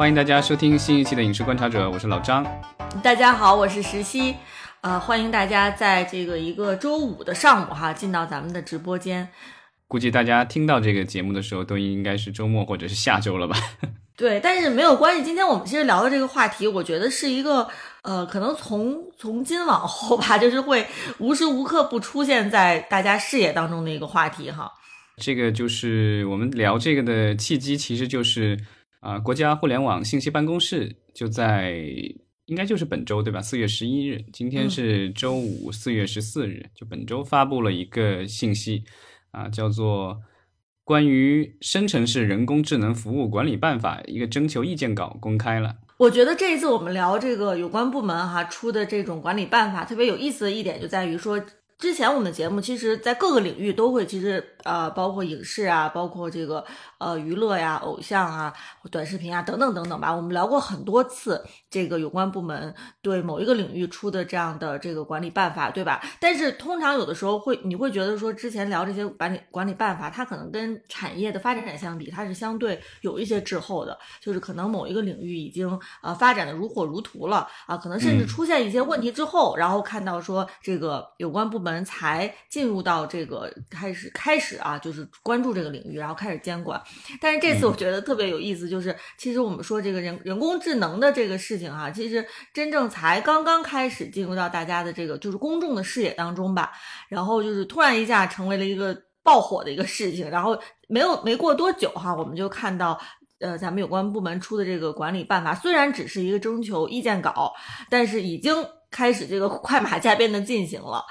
欢迎大家收听新一期的《影视观察者》，我是老张。大家好，我是石溪。呃，欢迎大家在这个一个周五的上午哈，进到咱们的直播间。估计大家听到这个节目的时候，都应该是周末或者是下周了吧？对，但是没有关系。今天我们其实聊的这个话题，我觉得是一个呃，可能从从今往后吧，就是会无时无刻不出现在大家视野当中的一个话题哈。这个就是我们聊这个的契机，其实就是啊，国家互联网信息办公室就在应该就是本周对吧？四月十一日，今天是周五，四月十四日，就本周发布了一个信息啊，叫做《关于生成式人工智能服务管理办法》一个征求意见稿公开了。我觉得这一次我们聊这个有关部门哈出的这种管理办法，特别有意思的一点就在于说。之前我们的节目，其实，在各个领域都会，其实，呃，包括影视啊，包括这个，呃，娱乐呀、偶像啊、短视频啊等等等等吧，我们聊过很多次这个有关部门对某一个领域出的这样的这个管理办法，对吧？但是通常有的时候会，你会觉得说，之前聊这些管理管理办法，它可能跟产业的发展相比，它是相对有一些滞后的，就是可能某一个领域已经呃发展的如火如荼了啊，可能甚至出现一些问题之后，然后看到说这个有关部门。才进入到这个开始开始啊，就是关注这个领域，然后开始监管。但是这次我觉得特别有意思，就是其实我们说这个人人工智能的这个事情哈，其实真正才刚刚开始进入到大家的这个就是公众的视野当中吧。然后就是突然一下成为了一个爆火的一个事情。然后没有没过多久哈，我们就看到呃咱们有关部门出的这个管理办法，虽然只是一个征求意见稿，但是已经开始这个 快马加鞭的进行了。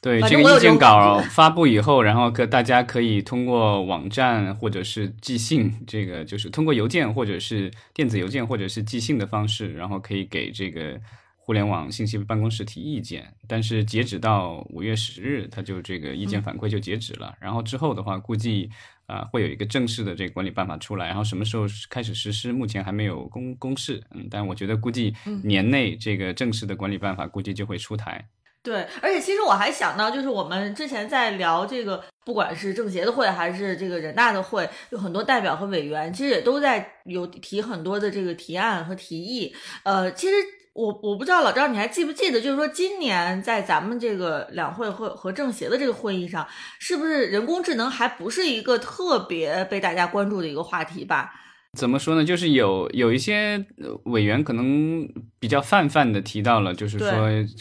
对这个意见稿发布以后，然后可大家可以通过网站或者是寄信，这个就是通过邮件或者是电子邮件或者是寄信的方式，然后可以给这个互联网信息办公室提意见。但是截止到五月十日，它就这个意见反馈就截止了。然后之后的话，估计啊会有一个正式的这个管理办法出来。然后什么时候开始实施，目前还没有公公示。嗯，但我觉得估计年内这个正式的管理办法估计就会出台。对，而且其实我还想到，就是我们之前在聊这个，不管是政协的会还是这个人大的会，有很多代表和委员，其实也都在有提很多的这个提案和提议。呃，其实我我不知道老赵你还记不记得，就是说今年在咱们这个两会会和政协的这个会议上，是不是人工智能还不是一个特别被大家关注的一个话题吧？怎么说呢？就是有有一些委员可能比较泛泛的提到了，就是说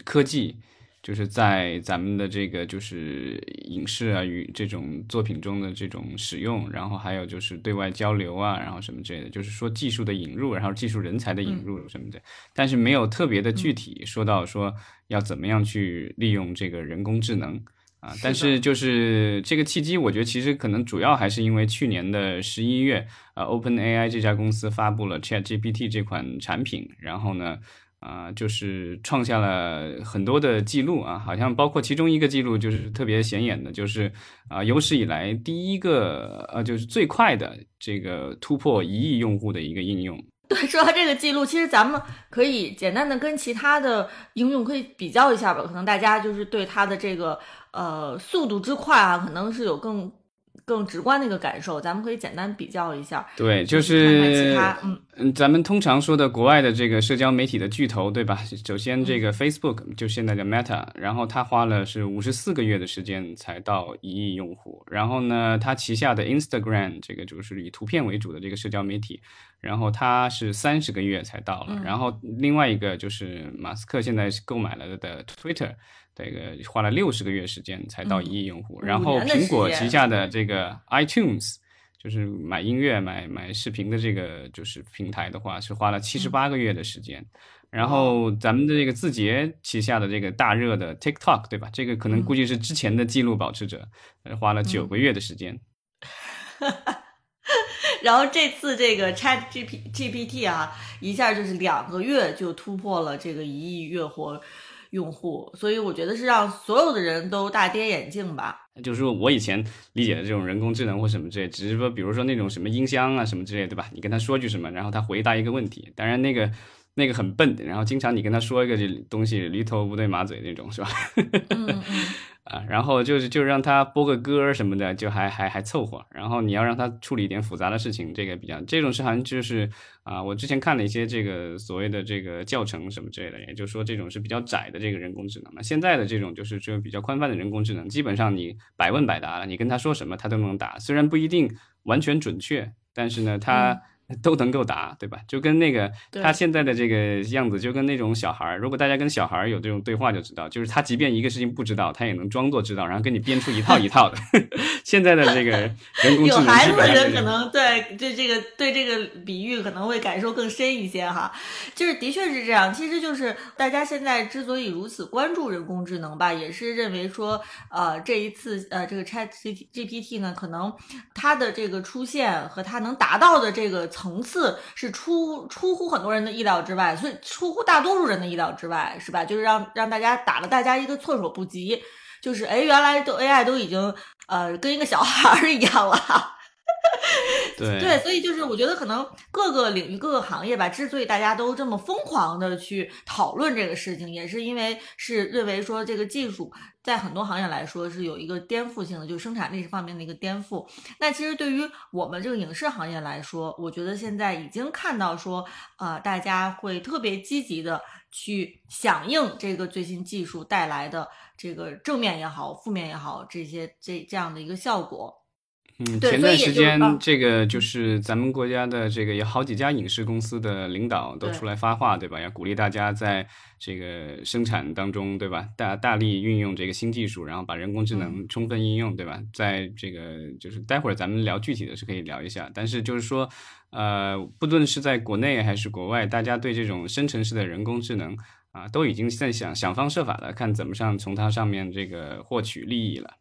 科技。就是在咱们的这个就是影视啊与这种作品中的这种使用，然后还有就是对外交流啊，然后什么之类的，就是说技术的引入，然后技术人才的引入什么的，但是没有特别的具体说到说要怎么样去利用这个人工智能啊。但是就是这个契机，我觉得其实可能主要还是因为去年的十一月啊，Open AI 这家公司发布了 Chat GPT 这款产品，然后呢。啊，就是创下了很多的记录啊，好像包括其中一个记录就是特别显眼的，就是啊有史以来第一个呃，就是最快的这个突破一亿用户的一个应用。对，说到这个记录，其实咱们可以简单的跟其他的应用可以比较一下吧，可能大家就是对它的这个呃速度之快啊，可能是有更。更直观的一个感受，咱们可以简单比较一下。对，就是，嗯嗯，咱们通常说的国外的这个社交媒体的巨头，对吧？首先这个 Facebook 就现在的 Meta，然后它花了是五十四个月的时间才到一亿用户。然后呢，它旗下的 Instagram 这个就是以图片为主的这个社交媒体，然后它是三十个月才到了。然后另外一个就是马斯克现在是购买了的 Twitter。这个花了六十个月时间才到一亿用户，然后苹果旗下的这个 iTunes，就是买音乐、买买视频的这个就是平台的话，是花了七十八个月的时间。然后咱们的这个字节旗下的这个大热的 TikTok，对吧？这个可能估计是之前的记录保持者，花了九个月的时间。然后这次这个 Chat G P G P T 啊，一下就是两个月就突破了这个一亿月活。用户，所以我觉得是让所有的人都大跌眼镜吧。就是说我以前理解的这种人工智能或什么之类，只是说，比如说那种什么音箱啊什么之类，对吧？你跟他说句什么，然后他回答一个问题。当然那个那个很笨，然后经常你跟他说一个这东西驴头不对马嘴那种，是吧？嗯嗯。啊，然后就是就让他播个歌什么的，就还还还凑合。然后你要让他处理一点复杂的事情，这个比较这种是好像就是啊，我之前看了一些这个所谓的这个教程什么之类的，也就是说这种是比较窄的这个人工智能。那现在的这种就是这种比较宽泛的人工智能，基本上你百问百答了，你跟他说什么他都能答，虽然不一定完全准确，但是呢他。都能够答，对吧？就跟那个他现在的这个样子，就跟那种小孩儿。如果大家跟小孩儿有这种对话，就知道，就是他即便一个事情不知道，他也能装作知道，然后跟你编出一套一套的。现在的这个人工智能，有孩子的人可能对对这个对这个比喻可能会感受更深一些哈。就是的确是这样，其实就是大家现在之所以如此关注人工智能吧，也是认为说，呃，这一次呃这个 Chat G GPT 呢，可能它的这个出现和它能达到的这个。层次是出出乎很多人的意料之外，所以出乎大多数人的意料之外，是吧？就是让让大家打了大家一个措手不及，就是哎，原来都 AI 都已经呃跟一个小孩儿一样了。对对，所以就是我觉得可能各个领域、各个行业吧，之所以大家都这么疯狂的去讨论这个事情，也是因为是认为说这个技术在很多行业来说是有一个颠覆性的，就是生产力方面的一个颠覆。那其实对于我们这个影视行业来说，我觉得现在已经看到说，呃，大家会特别积极的去响应这个最新技术带来的这个正面也好、负面也好这些这这样的一个效果。嗯，前段时间这个就是咱们国家的这个有好几家影视公司的领导都出来发话，对吧？要鼓励大家在这个生产当中，对吧？大大力运用这个新技术，然后把人工智能充分应用，对吧？在这个就是待会儿咱们聊具体的是可以聊一下，但是就是说，呃，不论是在国内还是国外，大家对这种生成式的人工智能啊，都已经在想想方设法的看怎么上从它上面这个获取利益了。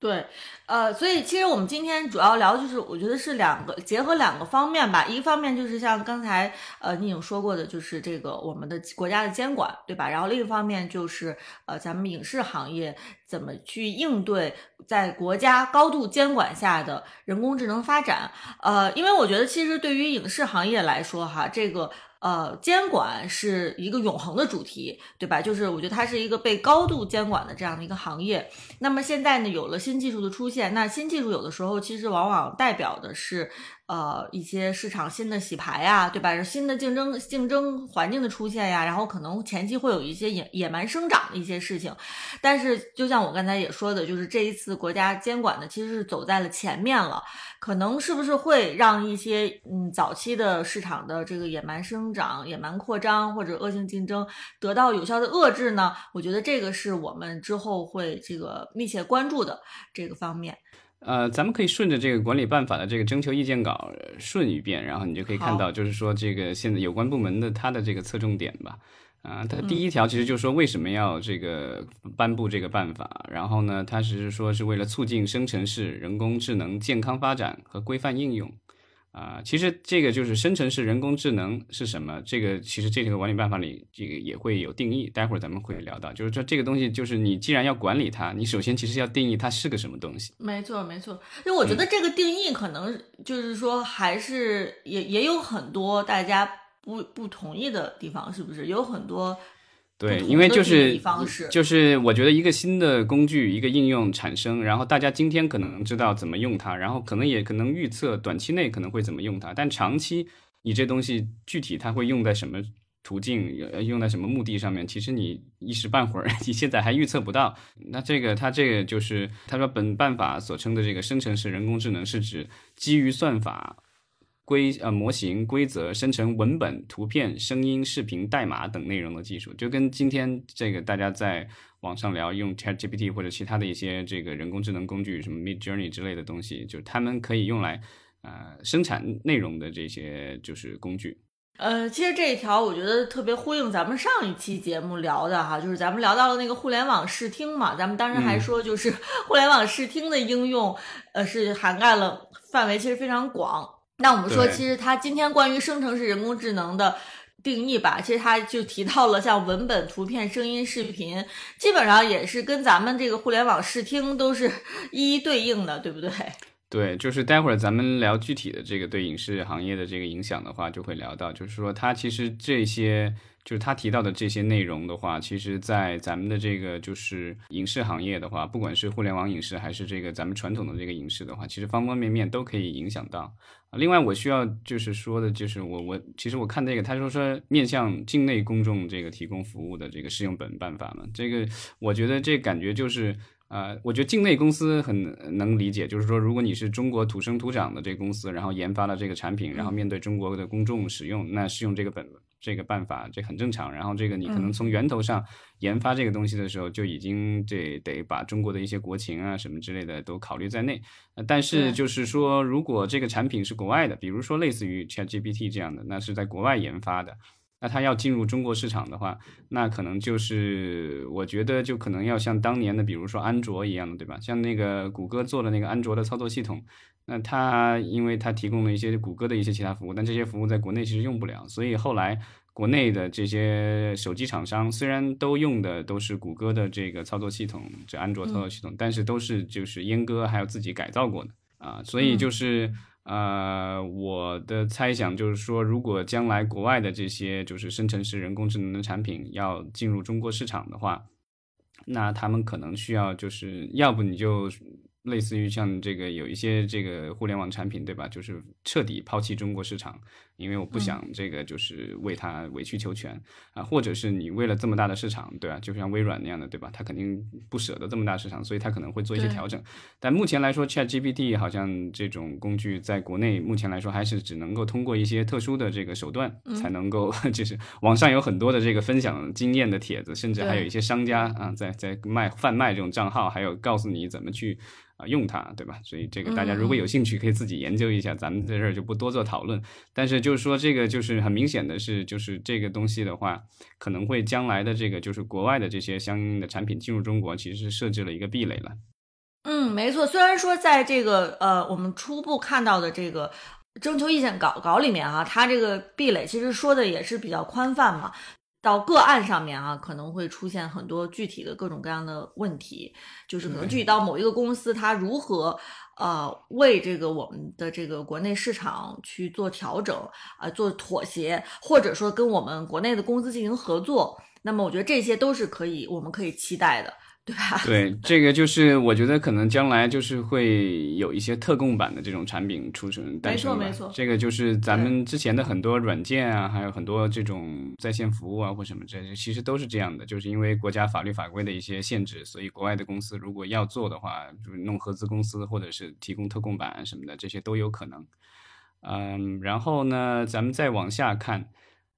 对，呃，所以其实我们今天主要聊就是，我觉得是两个结合两个方面吧。一方面就是像刚才呃你已经说过的，就是这个我们的国家的监管，对吧？然后另一方面就是呃咱们影视行业怎么去应对在国家高度监管下的人工智能发展。呃，因为我觉得其实对于影视行业来说，哈，这个。呃，监管是一个永恒的主题，对吧？就是我觉得它是一个被高度监管的这样的一个行业。那么现在呢，有了新技术的出现，那新技术有的时候其实往往代表的是。呃，一些市场新的洗牌呀，对吧？新的竞争竞争环境的出现呀，然后可能前期会有一些野野蛮生长的一些事情，但是就像我刚才也说的，就是这一次国家监管呢，其实是走在了前面了，可能是不是会让一些嗯早期的市场的这个野蛮生长、野蛮扩张或者恶性竞争得到有效的遏制呢？我觉得这个是我们之后会这个密切关注的这个方面。呃，咱们可以顺着这个管理办法的这个征求意见稿顺一遍，然后你就可以看到，就是说这个现在有关部门的它的这个侧重点吧。啊，它第一条其实就是说为什么要这个颁布这个办法，然后呢，它只是说是为了促进生成式人工智能健康发展和规范应用。啊，其实这个就是生成式人工智能是什么？这个其实这个管理办法里这个也会有定义，待会儿咱们会聊到。就是说这个东西，就是你既然要管理它，你首先其实要定义它是个什么东西。没错，没错。因为我觉得这个定义可能就是说还是也也有很多大家不不同意的地方，是不是？有很多。对，因为就是就是，我觉得一个新的工具、一个应用产生，然后大家今天可能知道怎么用它，然后可能也可能预测短期内可能会怎么用它，但长期你这东西具体它会用在什么途径、用在什么目的上面，其实你一时半会儿 你现在还预测不到。那这个它这个就是他说本办法所称的这个生成式人工智能，是指基于算法。规呃模型规则生成文本、图片、声音、视频、代码等内容的技术，就跟今天这个大家在网上聊用 ChatGPT 或者其他的一些这个人工智能工具，什么 Midjourney 之类的东西，就是他们可以用来呃生产内容的这些就是工具。呃，其实这一条我觉得特别呼应咱们上一期节目聊的哈，就是咱们聊到了那个互联网视听嘛，咱们当时还说就是 互联网视听的应用，呃是涵盖了范围其实非常广。那我们说，其实它今天关于生成式人工智能的定义吧，其实它就提到了像文本、图片、声音、视频，基本上也是跟咱们这个互联网视听都是 一一对应的，对不对？对，就是待会儿咱们聊具体的这个对影视行业的这个影响的话，就会聊到，就是说它其实这些。就是他提到的这些内容的话，其实，在咱们的这个就是影视行业的话，不管是互联网影视还是这个咱们传统的这个影视的话，其实方方面面都可以影响到。另外，我需要就是说的，就是我我其实我看这个，他说说面向境内公众这个提供服务的这个适用本办法嘛，这个我觉得这感觉就是。呃，我觉得境内公司很能理解，就是说，如果你是中国土生土长的这个公司，然后研发了这个产品，然后面对中国的公众使用，那适用这个本这个办法，这很正常。然后这个你可能从源头上研发这个东西的时候，就已经这得把中国的一些国情啊什么之类的都考虑在内。但是就是说，如果这个产品是国外的，比如说类似于 ChatGPT 这样的，那是在国外研发的。那它要进入中国市场的话，那可能就是我觉得就可能要像当年的，比如说安卓一样的，对吧？像那个谷歌做的那个安卓的操作系统，那它因为它提供了一些谷歌的一些其他服务，但这些服务在国内其实用不了，所以后来国内的这些手机厂商虽然都用的都是谷歌的这个操作系统，这安卓操作系统，但是都是就是阉割还有自己改造过的啊，所以就是。呃，我的猜想就是说，如果将来国外的这些就是生成式人工智能的产品要进入中国市场的话，那他们可能需要就是要不你就。类似于像这个有一些这个互联网产品，对吧？就是彻底抛弃中国市场，因为我不想这个就是为他委曲求全啊，或者是你为了这么大的市场，对吧？就像微软那样的，对吧？他肯定不舍得这么大市场，所以他可能会做一些调整。但目前来说，ChatGPT 好像这种工具在国内目前来说还是只能够通过一些特殊的这个手段才能够，就是网上有很多的这个分享经验的帖子，甚至还有一些商家啊在在卖贩卖这种账号，还有告诉你怎么去。啊，用它，对吧？所以这个大家如果有兴趣，可以自己研究一下，咱们在这儿就不多做讨论。但是就是说，这个就是很明显的是，就是这个东西的话，可能会将来的这个就是国外的这些相应的产品进入中国，其实是设置了一个壁垒了。嗯，没错。虽然说在这个呃，我们初步看到的这个征求意见稿稿里面啊，它这个壁垒其实说的也是比较宽泛嘛。到个案上面啊，可能会出现很多具体的各种各样的问题，就是可能具体到某一个公司，它如何呃为这个我们的这个国内市场去做调整啊，做妥协，或者说跟我们国内的公司进行合作，那么我觉得这些都是可以，我们可以期待的。对吧？对，这个就是我觉得可能将来就是会有一些特供版的这种产品出生诞生没错，没错。这个就是咱们之前的很多软件啊，还有很多这种在线服务啊或什么这些，其实都是这样的，就是因为国家法律法规的一些限制，所以国外的公司如果要做的话，就是弄合资公司或者是提供特供版什么的，这些都有可能。嗯，然后呢，咱们再往下看。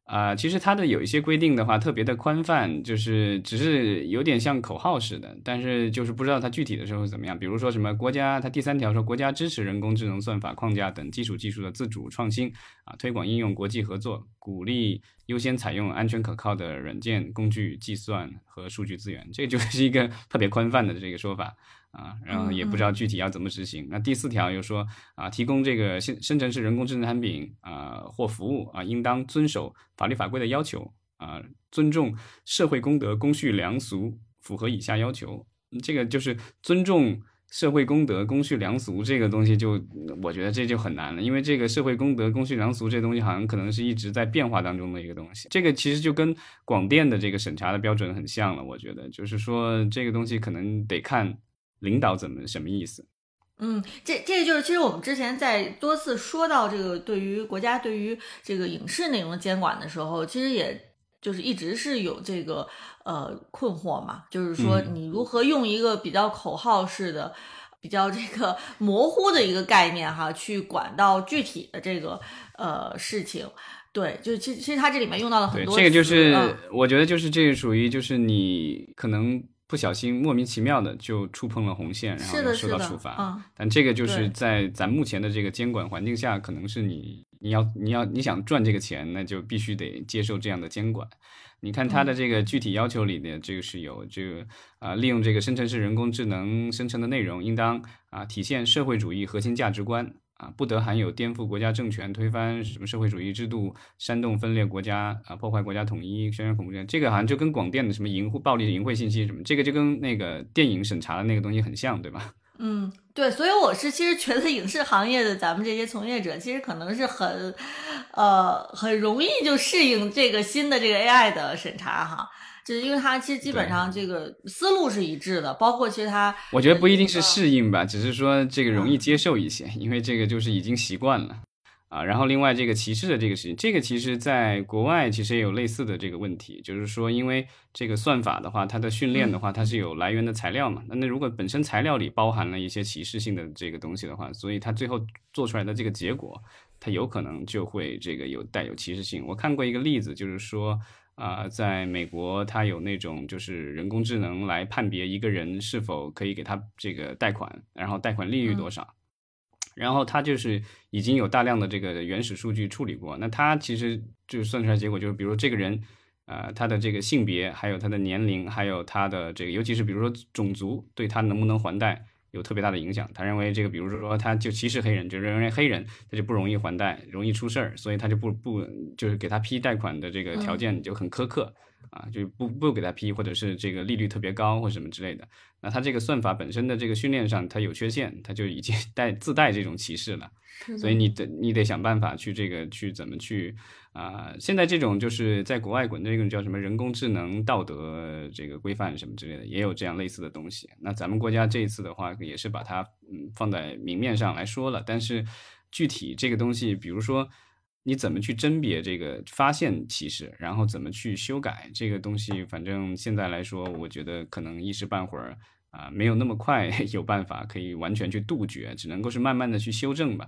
啊，其实它的有一些规定的话，特别的宽泛，就是只是有点像口号似的，但是就是不知道它具体的时候怎么样。比如说什么国家，它第三条说国家支持人工智能算法框架等基础技术的自主创新，啊，推广应用国际合作，鼓励优先采用安全可靠的软件工具、计算和数据资源，这就是一个特别宽泛的这个说法。啊，然后也不知道具体要怎么执行。那第四条又说啊，提供这个生生成式人工智能产品啊或服务啊，应当遵守法律法规的要求啊，尊重社会公德、公序良俗，符合以下要求。这个就是尊重社会公德、公序良俗这个东西，就我觉得这就很难了，因为这个社会公德、公序良俗这东西好像可能是一直在变化当中的一个东西。这个其实就跟广电的这个审查的标准很像了，我觉得就是说这个东西可能得看。领导怎么什么意思？嗯，这这个就是其实我们之前在多次说到这个对于国家对于这个影视内容的监管的时候，其实也就是一直是有这个呃困惑嘛，就是说你如何用一个比较口号式的、比较这个 模糊的一个概念哈，去管到具体的这个呃事情。对，就其实其实它这里面用到了很多。这个就是我觉得就是这个属于就是你可能。不小心莫名其妙的就触碰了红线，然后受到处罚。但这个就是在咱目前的这个监管环境下，可能是你你要你要你想赚这个钱，那就必须得接受这样的监管。你看它的这个具体要求里面这个是有这个啊，利用这个生成式人工智能生成的内容，应当啊体现社会主义核心价值观。啊，不得含有颠覆国家政权、推翻什么社会主义制度、煽动分裂国家啊、破坏国家统一、宣传恐怖片，这个好像就跟广电的什么淫秽、暴力、淫秽信息什么，这个就跟那个电影审查的那个东西很像，对吧？嗯，对，所以我是其实觉得影视行业的咱们这些从业者，其实可能是很，呃，很容易就适应这个新的这个 AI 的审查哈，就是因为它其实基本上这个思路是一致的，包括其实它，我觉得不一定是适应吧，只是说这个容易接受一些，因为这个就是已经习惯了。啊，然后另外这个歧视的这个事情，这个其实在国外其实也有类似的这个问题，就是说，因为这个算法的话，它的训练的话，它是有来源的材料嘛，那那如果本身材料里包含了一些歧视性的这个东西的话，所以它最后做出来的这个结果，它有可能就会这个有带有歧视性。我看过一个例子，就是说啊，在美国，它有那种就是人工智能来判别一个人是否可以给他这个贷款，然后贷款利率多少。然后他就是已经有大量的这个原始数据处理过，那他其实就算出来结果就是，比如这个人，呃，他的这个性别，还有他的年龄，还有他的这个，尤其是比如说种族，对他能不能还贷有特别大的影响。他认为这个，比如说他就歧视黑人，就认为黑人他就不容易还贷，容易出事儿，所以他就不不就是给他批贷款的这个条件就很苛刻。啊，就不不给他批，或者是这个利率特别高或什么之类的，那他这个算法本身的这个训练上，它有缺陷，它就已经 带自带这种歧视了。所以你得你得想办法去这个去怎么去啊？现在这种就是在国外滚的那种叫什么人工智能道德这个规范什么之类的，也有这样类似的东西。那咱们国家这一次的话，也是把它嗯放在明面上来说了，但是具体这个东西，比如说。你怎么去甄别这个发现歧视，然后怎么去修改这个东西？反正现在来说，我觉得可能一时半会儿啊，没有那么快 有办法可以完全去杜绝，只能够是慢慢的去修正吧。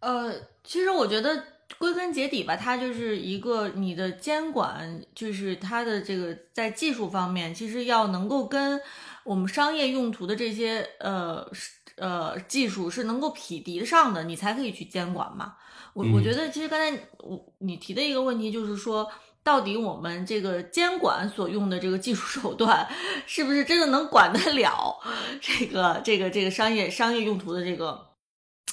呃，其实我觉得归根结底吧，它就是一个你的监管，就是它的这个在技术方面，其实要能够跟我们商业用途的这些呃呃技术是能够匹敌上的，你才可以去监管嘛。我我觉得其实刚才我你提的一个问题就是说，到底我们这个监管所用的这个技术手段，是不是真的能管得了这个这个这个商业商业用途的这个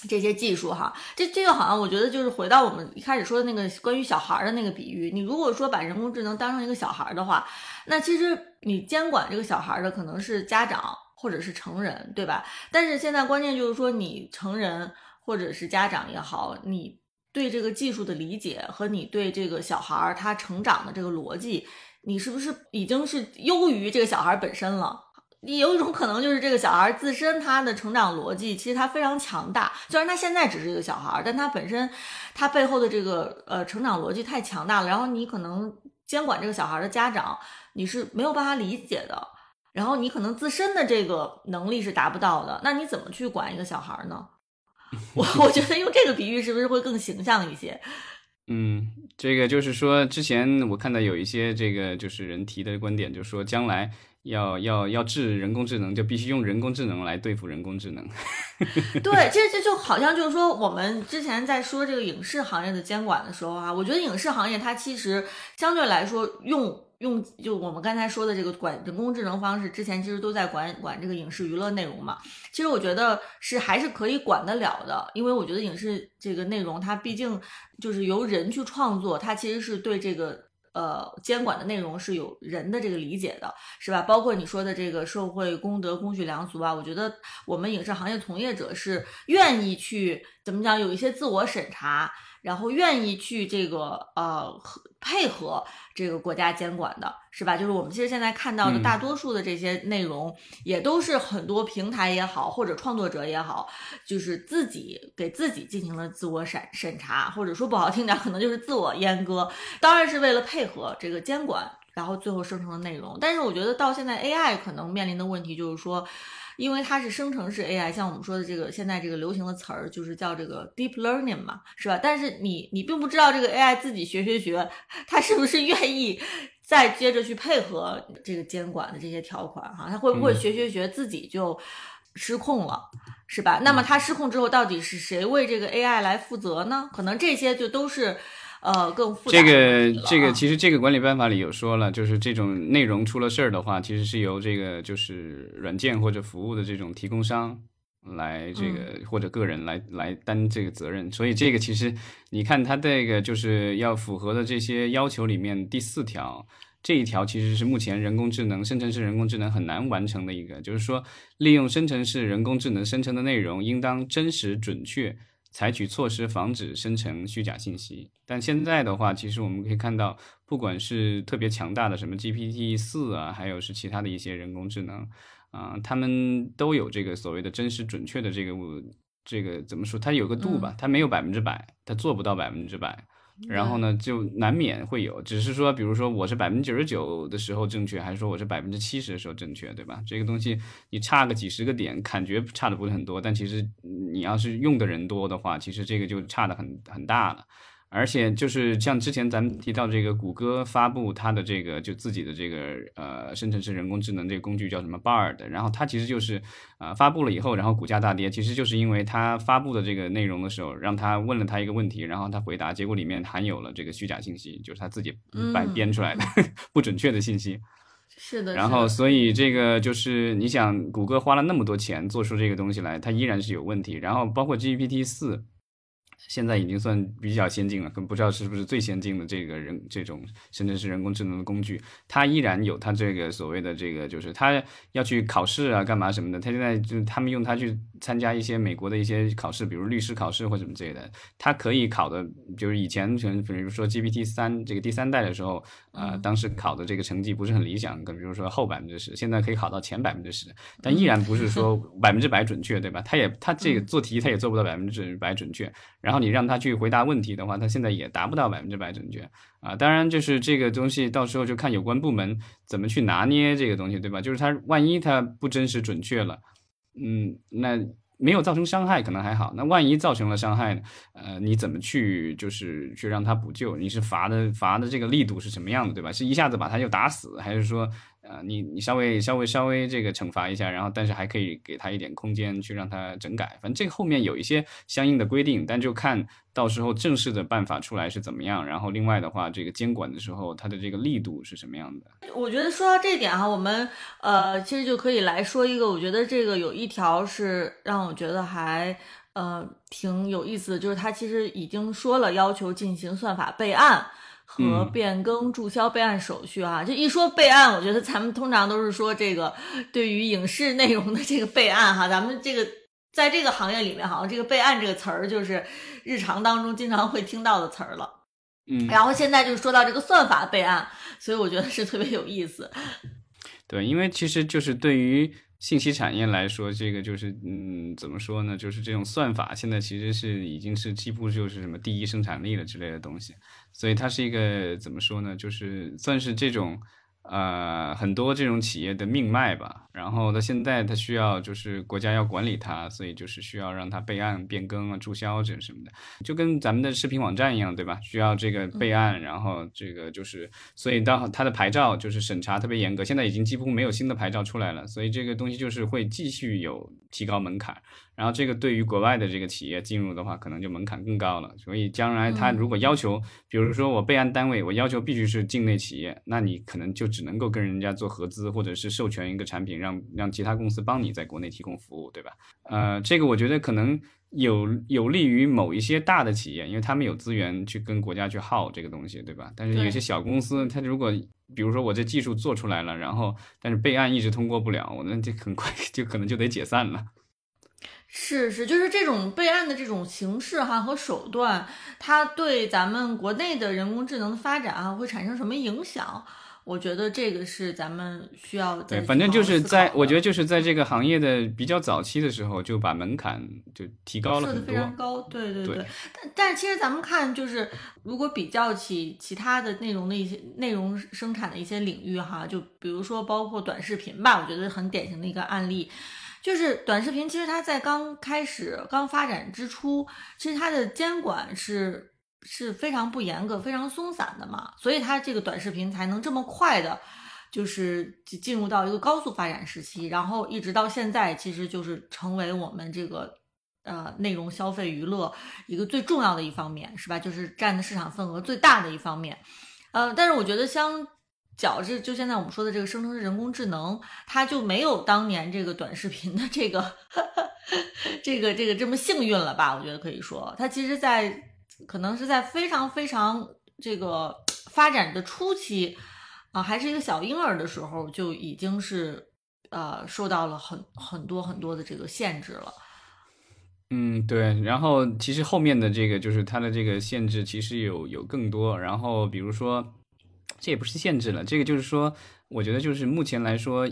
这些技术哈？这这个好像我觉得就是回到我们一开始说的那个关于小孩的那个比喻，你如果说把人工智能当成一个小孩的话，那其实你监管这个小孩的可能是家长或者是成人，对吧？但是现在关键就是说，你成人或者是家长也好，你。对这个技术的理解和你对这个小孩他成长的这个逻辑，你是不是已经是优于这个小孩本身了？你有一种可能就是这个小孩自身他的成长逻辑其实他非常强大，虽然他现在只是一个小孩，但他本身他背后的这个呃成长逻辑太强大了。然后你可能监管这个小孩的家长你是没有办法理解的，然后你可能自身的这个能力是达不到的，那你怎么去管一个小孩呢？我我觉得用这个比喻是不是会更形象一些？嗯，这个就是说，之前我看到有一些这个就是人提的观点，就是说将来要要要治人工智能，就必须用人工智能来对付人工智能。对，这这就好像就是说，我们之前在说这个影视行业的监管的时候啊，我觉得影视行业它其实相对来说用。用就我们刚才说的这个管人工智能方式，之前其实都在管管这个影视娱乐内容嘛。其实我觉得是还是可以管得了的，因为我觉得影视这个内容它毕竟就是由人去创作，它其实是对这个呃监管的内容是有人的这个理解的，是吧？包括你说的这个社会公德、公序良俗啊，我觉得我们影视行业从业者是愿意去怎么讲，有一些自我审查。然后愿意去这个呃配合这个国家监管的是吧？就是我们其实现在看到的大多数的这些内容，也都是很多平台也好，或者创作者也好，就是自己给自己进行了自我审审查，或者说不好听点，可能就是自我阉割，当然是为了配合这个监管，然后最后生成的内容。但是我觉得到现在 AI 可能面临的问题就是说。因为它是生成式 AI，像我们说的这个现在这个流行的词儿就是叫这个 deep learning 嘛，是吧？但是你你并不知道这个 AI 自己学学学，它是不是愿意再接着去配合这个监管的这些条款哈？它会不会学学学自己就失控了，是吧？那么它失控之后，到底是谁为这个 AI 来负责呢？可能这些就都是。呃，更复杂。这个这个其实这个管理办法里有说了，就是这种内容出了事儿的话，其实是由这个就是软件或者服务的这种提供商来这个或者个人来来担这个责任。所以这个其实你看它这个就是要符合的这些要求里面第四条，这一条其实是目前人工智能生成式人工智能很难完成的一个，就是说利用生成式人工智能生成的内容应当真实准确，采取措施防止生成虚假信息。但现在的话，其实我们可以看到，不管是特别强大的什么 GPT 四啊，还有是其他的一些人工智能啊，他们都有这个所谓的真实准确的这个这个怎么说？它有个度吧，它没有百分之百，它做不到百分之百。然后呢，就难免会有，只是说，比如说我是百分之九十九的时候正确，还是说我是百分之七十的时候正确，对吧？这个东西你差个几十个点，感觉差的不是很多，但其实你要是用的人多的话，其实这个就差的很很大了。而且就是像之前咱们提到这个谷歌发布它的这个就自己的这个呃生成式人工智能这个工具叫什么 Bard，然后它其实就是啊发布了以后，然后股价大跌，其实就是因为它发布的这个内容的时候，让他问了他一个问题，然后他回答，结果里面含有了这个虚假信息，就是他自己编编出来的 不准确的信息。是的。然后所以这个就是你想，谷歌花了那么多钱做出这个东西来，它依然是有问题。然后包括 GPT 四。现在已经算比较先进了，可不知道是不是最先进的这个人这种甚至是人工智能的工具，它依然有它这个所谓的这个，就是它要去考试啊，干嘛什么的。它现在就是他们用它去参加一些美国的一些考试，比如律师考试或什么之类的，他可以考的，就是以前可能比如说 GPT 三这个第三代的时候，呃，当时考的这个成绩不是很理想，可比如说后百分之十，现在可以考到前百分之十，但依然不是说 百分之百准确，对吧？他也他这个做题他也做不到百分之百准确，然后。你让他去回答问题的话，他现在也达不到百分之百准确啊。当然，就是这个东西到时候就看有关部门怎么去拿捏这个东西，对吧？就是他万一他不真实准确了，嗯，那没有造成伤害可能还好。那万一造成了伤害呢？呃，你怎么去就是去让他补救？你是罚的罚的这个力度是什么样的，对吧？是一下子把他就打死，还是说？啊，你你稍微稍微稍微这个惩罚一下，然后但是还可以给他一点空间去让他整改，反正这个后面有一些相应的规定，但就看到时候正式的办法出来是怎么样。然后另外的话，这个监管的时候，它的这个力度是什么样的？我觉得说到这点哈，我们呃其实就可以来说一个，我觉得这个有一条是让我觉得还呃挺有意思的，就是他其实已经说了要求进行算法备案。和变更注销备案手续啊，就一说备案，我觉得咱们通常都是说这个对于影视内容的这个备案哈，咱们这个在这个行业里面，好像这个备案这个词儿就是日常当中经常会听到的词儿了。嗯，然后现在就说到这个算法备案，所以我觉得是特别有意思。对，因为其实就是对于。信息产业来说，这个就是嗯，怎么说呢？就是这种算法现在其实是已经是几乎就是什么第一生产力了之类的东西，所以它是一个怎么说呢？就是算是这种。呃，很多这种企业的命脉吧，然后它现在它需要就是国家要管理它，所以就是需要让它备案、变更啊、注销这什么的，就跟咱们的视频网站一样，对吧？需要这个备案，然后这个就是，所以到它的牌照就是审查特别严格，现在已经几乎没有新的牌照出来了，所以这个东西就是会继续有提高门槛。然后这个对于国外的这个企业进入的话，可能就门槛更高了。所以将来他如果要求，比如说我备案单位，我要求必须是境内企业，那你可能就只能够跟人家做合资，或者是授权一个产品，让让其他公司帮你在国内提供服务，对吧？呃，这个我觉得可能有有利于某一些大的企业，因为他们有资源去跟国家去耗这个东西，对吧？但是有些小公司，他如果比如说我这技术做出来了，然后但是备案一直通过不了，我那这很快 就可能就得解散了。是是，就是这种备案的这种形式哈和手段，它对咱们国内的人工智能的发展啊会产生什么影响？我觉得这个是咱们需要对，反正就是在我觉得就是在这个行业的比较早期的时候，就把门槛就提高了很多，非常高。对对对，但但其实咱们看，就是如果比较起其他的内容的一些内容生产的一些领域哈，就比如说包括短视频吧，我觉得很典型的一个案例。就是短视频，其实它在刚开始、刚发展之初，其实它的监管是是非常不严格、非常松散的嘛，所以它这个短视频才能这么快的，就是进入到一个高速发展时期，然后一直到现在，其实就是成为我们这个呃内容消费娱乐一个最重要的一方面，是吧？就是占的市场份额最大的一方面，呃，但是我觉得相。角这就现在我们说的这个生成式人工智能，它就没有当年这个短视频的这个这个这个这么幸运了吧？我觉得可以说，它其实，在可能是在非常非常这个发展的初期，啊还是一个小婴儿的时候，就已经是呃受到了很很多很多的这个限制了。嗯，对。然后其实后面的这个就是它的这个限制其实有有更多。然后比如说，这也不是限制了，这个就是说，我觉得就是目前来说。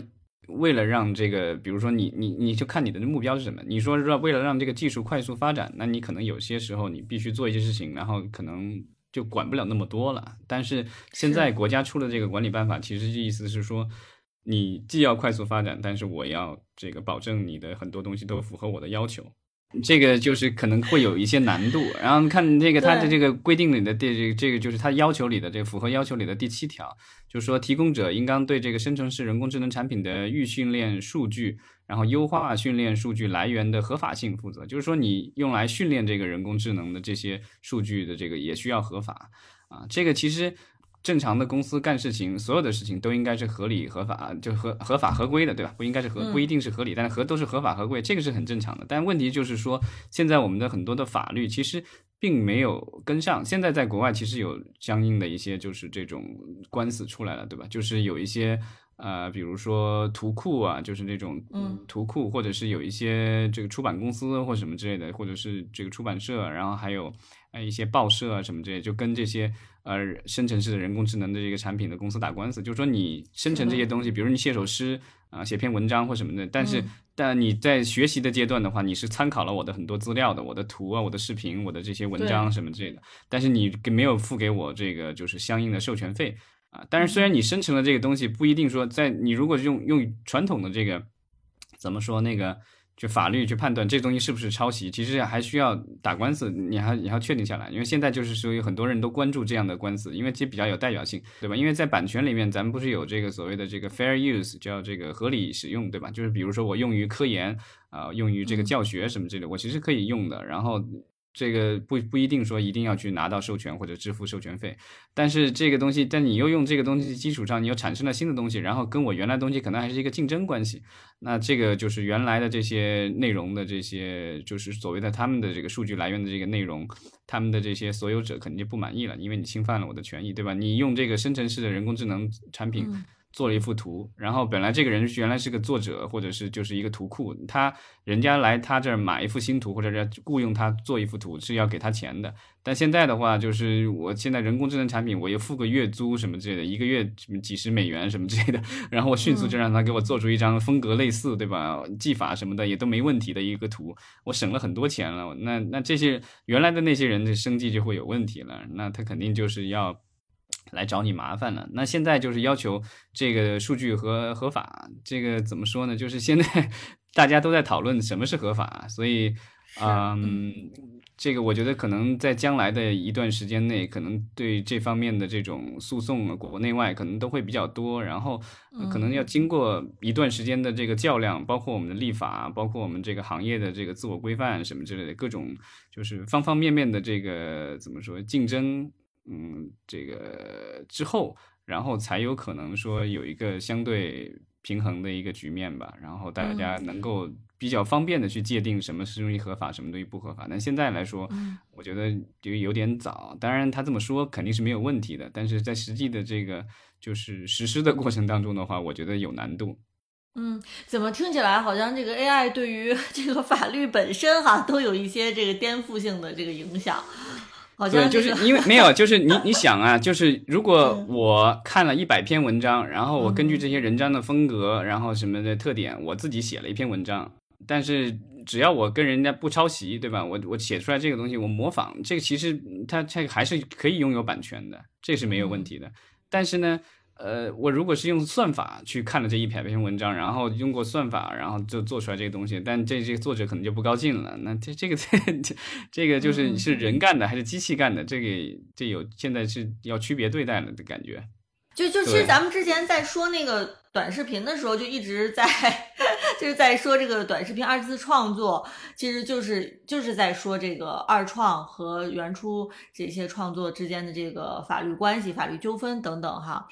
为了让这个，比如说你你你就看你的目标是什么？你说是为了让这个技术快速发展，那你可能有些时候你必须做一些事情，然后可能就管不了那么多了。但是现在国家出的这个管理办法，其实意思是说，你既要快速发展，但是我要这个保证你的很多东西都符合我的要求。这个就是可能会有一些难度，然后看这个它的这个规定里的第这个这个就是它要求里的这个符合要求里的第七条，就是说提供者应当对这个生成式人工智能产品的预训练数据，然后优化训练数据来源的合法性负责，就是说你用来训练这个人工智能的这些数据的这个也需要合法。啊，这个其实。正常的公司干事情，所有的事情都应该是合理合法，就合合法合规的，对吧？不应该是合，不一定是合理，但是合都是合法合规，这个是很正常的。但问题就是说，现在我们的很多的法律其实并没有跟上。现在在国外其实有相应的一些就是这种官司出来了，对吧？就是有一些呃，比如说图库啊，就是那种图库，或者是有一些这个出版公司或什么之类的，或者是这个出版社，然后还有呃一些报社啊什么之类，就跟这些。呃，生成式的人工智能的这个产品的公司打官司，就是说你生成这些东西，比如你写首诗啊，写篇文章或什么的，但是但你在学习的阶段的话，你是参考了我的很多资料的，我的图啊，我的视频，我的这些文章什么之类的，但是你没有付给我这个就是相应的授权费啊。但是虽然你生成了这个东西，不一定说在你如果用用传统的这个怎么说那个。就法律去判断这东西是不是抄袭，其实还需要打官司，你还你还要确定下来。因为现在就是说有很多人都关注这样的官司，因为其实比较有代表性，对吧？因为在版权里面，咱们不是有这个所谓的这个 fair use，叫这个合理使用，对吧？就是比如说我用于科研啊，用于这个教学什么之类的，我其实可以用的。然后。这个不不一定说一定要去拿到授权或者支付授权费，但是这个东西，但你又用这个东西基础上，你又产生了新的东西，然后跟我原来东西可能还是一个竞争关系，那这个就是原来的这些内容的这些，就是所谓的他们的这个数据来源的这个内容，他们的这些所有者肯定就不满意了，因为你侵犯了我的权益，对吧？你用这个生成式的人工智能产品。做了一幅图，然后本来这个人原来是个作者，或者是就是一个图库，他人家来他这儿买一幅新图，或者是雇佣他做一幅图是要给他钱的。但现在的话，就是我现在人工智能产品，我又付个月租什么之类的，一个月什么几十美元什么之类的，然后我迅速就让他给我做出一张风格类似，对吧？技法什么的也都没问题的一个图，我省了很多钱了。那那这些原来的那些人的生计就会有问题了，那他肯定就是要。来找你麻烦了。那现在就是要求这个数据和合法，这个怎么说呢？就是现在 大家都在讨论什么是合法，所以，嗯，这个我觉得可能在将来的一段时间内，可能对这方面的这种诉讼，国内外可能都会比较多。然后，可能要经过一段时间的这个较量，包括我们的立法，包括我们这个行业的这个自我规范什么之类的各种，就是方方面面的这个怎么说竞争。嗯，这个之后，然后才有可能说有一个相对平衡的一个局面吧，然后大家能够比较方便的去界定什么是东西合法，什么东西不合法。但现在来说，我觉得就有点早。当然，他这么说肯定是没有问题的，但是在实际的这个就是实施的过程当中的话，我觉得有难度。嗯，怎么听起来好像这个 AI 对于 这个法律本身哈都有一些这个颠覆性的这个影响？对，就是因为没有，就是你 你想啊，就是如果我看了一百篇文章，然后我根据这些文章的风格，然后什么的特点，我自己写了一篇文章，但是只要我跟人家不抄袭，对吧？我我写出来这个东西，我模仿，这个其实它它还是可以拥有版权的，这是没有问题的。但是呢。呃，我如果是用算法去看了这一百篇文章，然后用过算法，然后就做出来这个东西，但这这个作者可能就不高兴了。那这这个 这这个就是是人干的还是机器干的？这个这有现在是要区别对待了的感觉。就就其实咱们之前在说那个短视频的时候，就一直在 就是在说这个短视频二次创作，其实就是就是在说这个二创和原初这些创作之间的这个法律关系、法律纠纷等等哈。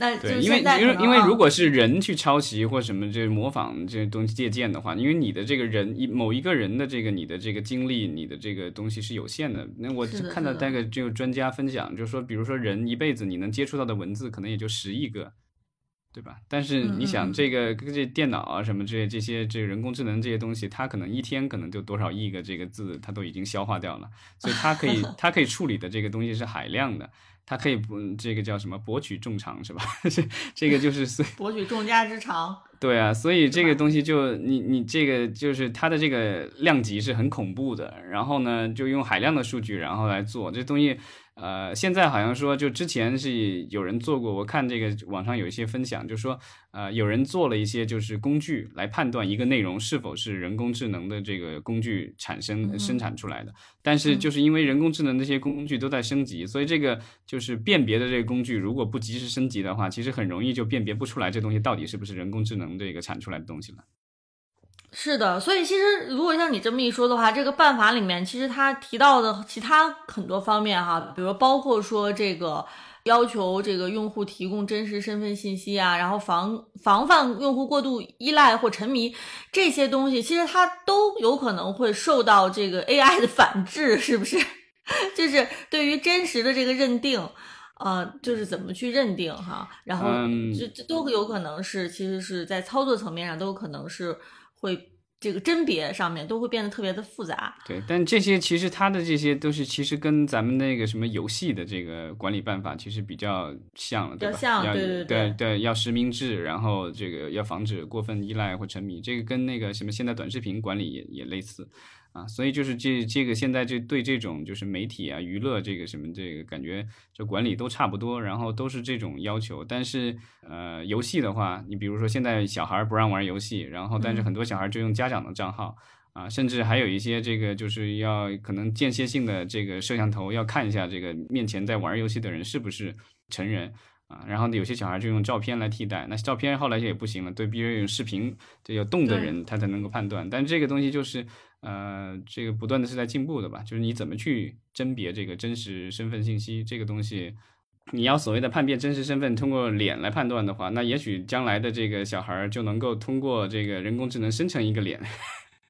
那对，因为因为因为如果是人去抄袭或什么这模仿这些东西借鉴的话，因为你的这个人一某一个人的这个你的这个经历，你的这个东西是有限的。那我看到那个就专家分享，就说比如说人一辈子你能接触到的文字可能也就十亿个。对吧？但是你想，这个这电脑啊，什么这些这些这个人工智能这些东西，它可能一天可能就多少亿个这个字，它都已经消化掉了，所以它可以 它可以处理的这个东西是海量的，它可以不这个叫什么博取众长是吧？这这个就是博取众家之长。对啊，所以这个东西就你你这个就是它的这个量级是很恐怖的，然后呢，就用海量的数据然后来做这东西。呃，现在好像说，就之前是有人做过，我看这个网上有一些分享，就说，呃，有人做了一些就是工具来判断一个内容是否是人工智能的这个工具产生生产出来的。但是就是因为人工智能这些工具都在升级，所以这个就是辨别的这个工具如果不及时升级的话，其实很容易就辨别不出来这东西到底是不是人工智能这个产出来的东西了。是的，所以其实如果像你这么一说的话，这个办法里面其实他提到的其他很多方面哈，比如包括说这个要求这个用户提供真实身份信息啊，然后防防范用户过度依赖或沉迷这些东西，其实它都有可能会受到这个 AI 的反制，是不是？就是对于真实的这个认定，呃，就是怎么去认定哈，然后这这都有可能是，其实是在操作层面上都有可能是。会这个甄别上面都会变得特别的复杂。对，但这些其实它的这些都是其实跟咱们那个什么游戏的这个管理办法其实比较像了，对吧？像，对对对对，要实名制，然后这个要防止过分依赖或沉迷，这个跟那个什么现在短视频管理也也类似。啊，所以就是这这个现在这对这种就是媒体啊娱乐这个什么这个感觉这管理都差不多，然后都是这种要求。但是呃游戏的话，你比如说现在小孩不让玩游戏，然后但是很多小孩就用家长的账号啊，甚至还有一些这个就是要可能间歇性的这个摄像头要看一下这个面前在玩游戏的人是不是成人啊，然后有些小孩就用照片来替代，那照片后来就也不行了，对，必须用视频，这有动的人他才能够判断。但这个东西就是。呃，这个不断的是在进步的吧？就是你怎么去甄别这个真实身份信息这个东西，你要所谓的判别真实身份，通过脸来判断的话，那也许将来的这个小孩就能够通过这个人工智能生成一个脸。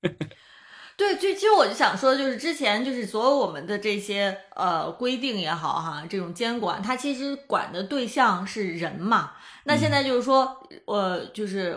对，就其实我就想说，就是之前就是所有我们的这些呃规定也好哈，这种监管，它其实管的对象是人嘛。那现在就是说，呃，就是。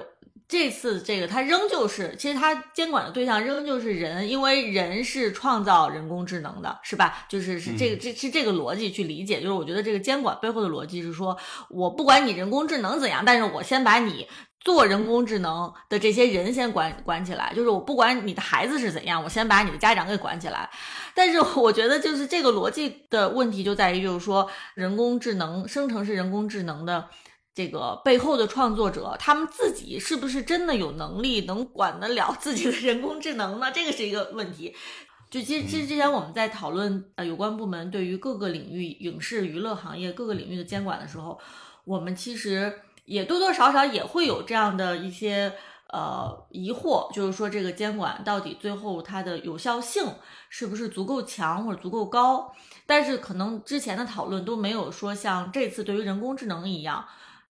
这次这个它仍旧是，其实它监管的对象仍旧是人，因为人是创造人工智能的，是吧？就是是这个这是这个逻辑去理解，就是我觉得这个监管背后的逻辑是说，我不管你人工智能怎样，但是我先把你做人工智能的这些人先管管起来，就是我不管你的孩子是怎样，我先把你的家长给管起来。但是我觉得就是这个逻辑的问题就在于，就是说人工智能生成是人工智能的。这个背后的创作者，他们自己是不是真的有能力能管得了自己的人工智能呢？这个是一个问题。就其实，其实之前我们在讨论呃有关部门对于各个领域影视娱乐行业各个领域的监管的时候，我们其实也多多少少也会有这样的一些呃疑惑，就是说这个监管到底最后它的有效性是不是足够强或者足够高？但是可能之前的讨论都没有说像这次对于人工智能一样。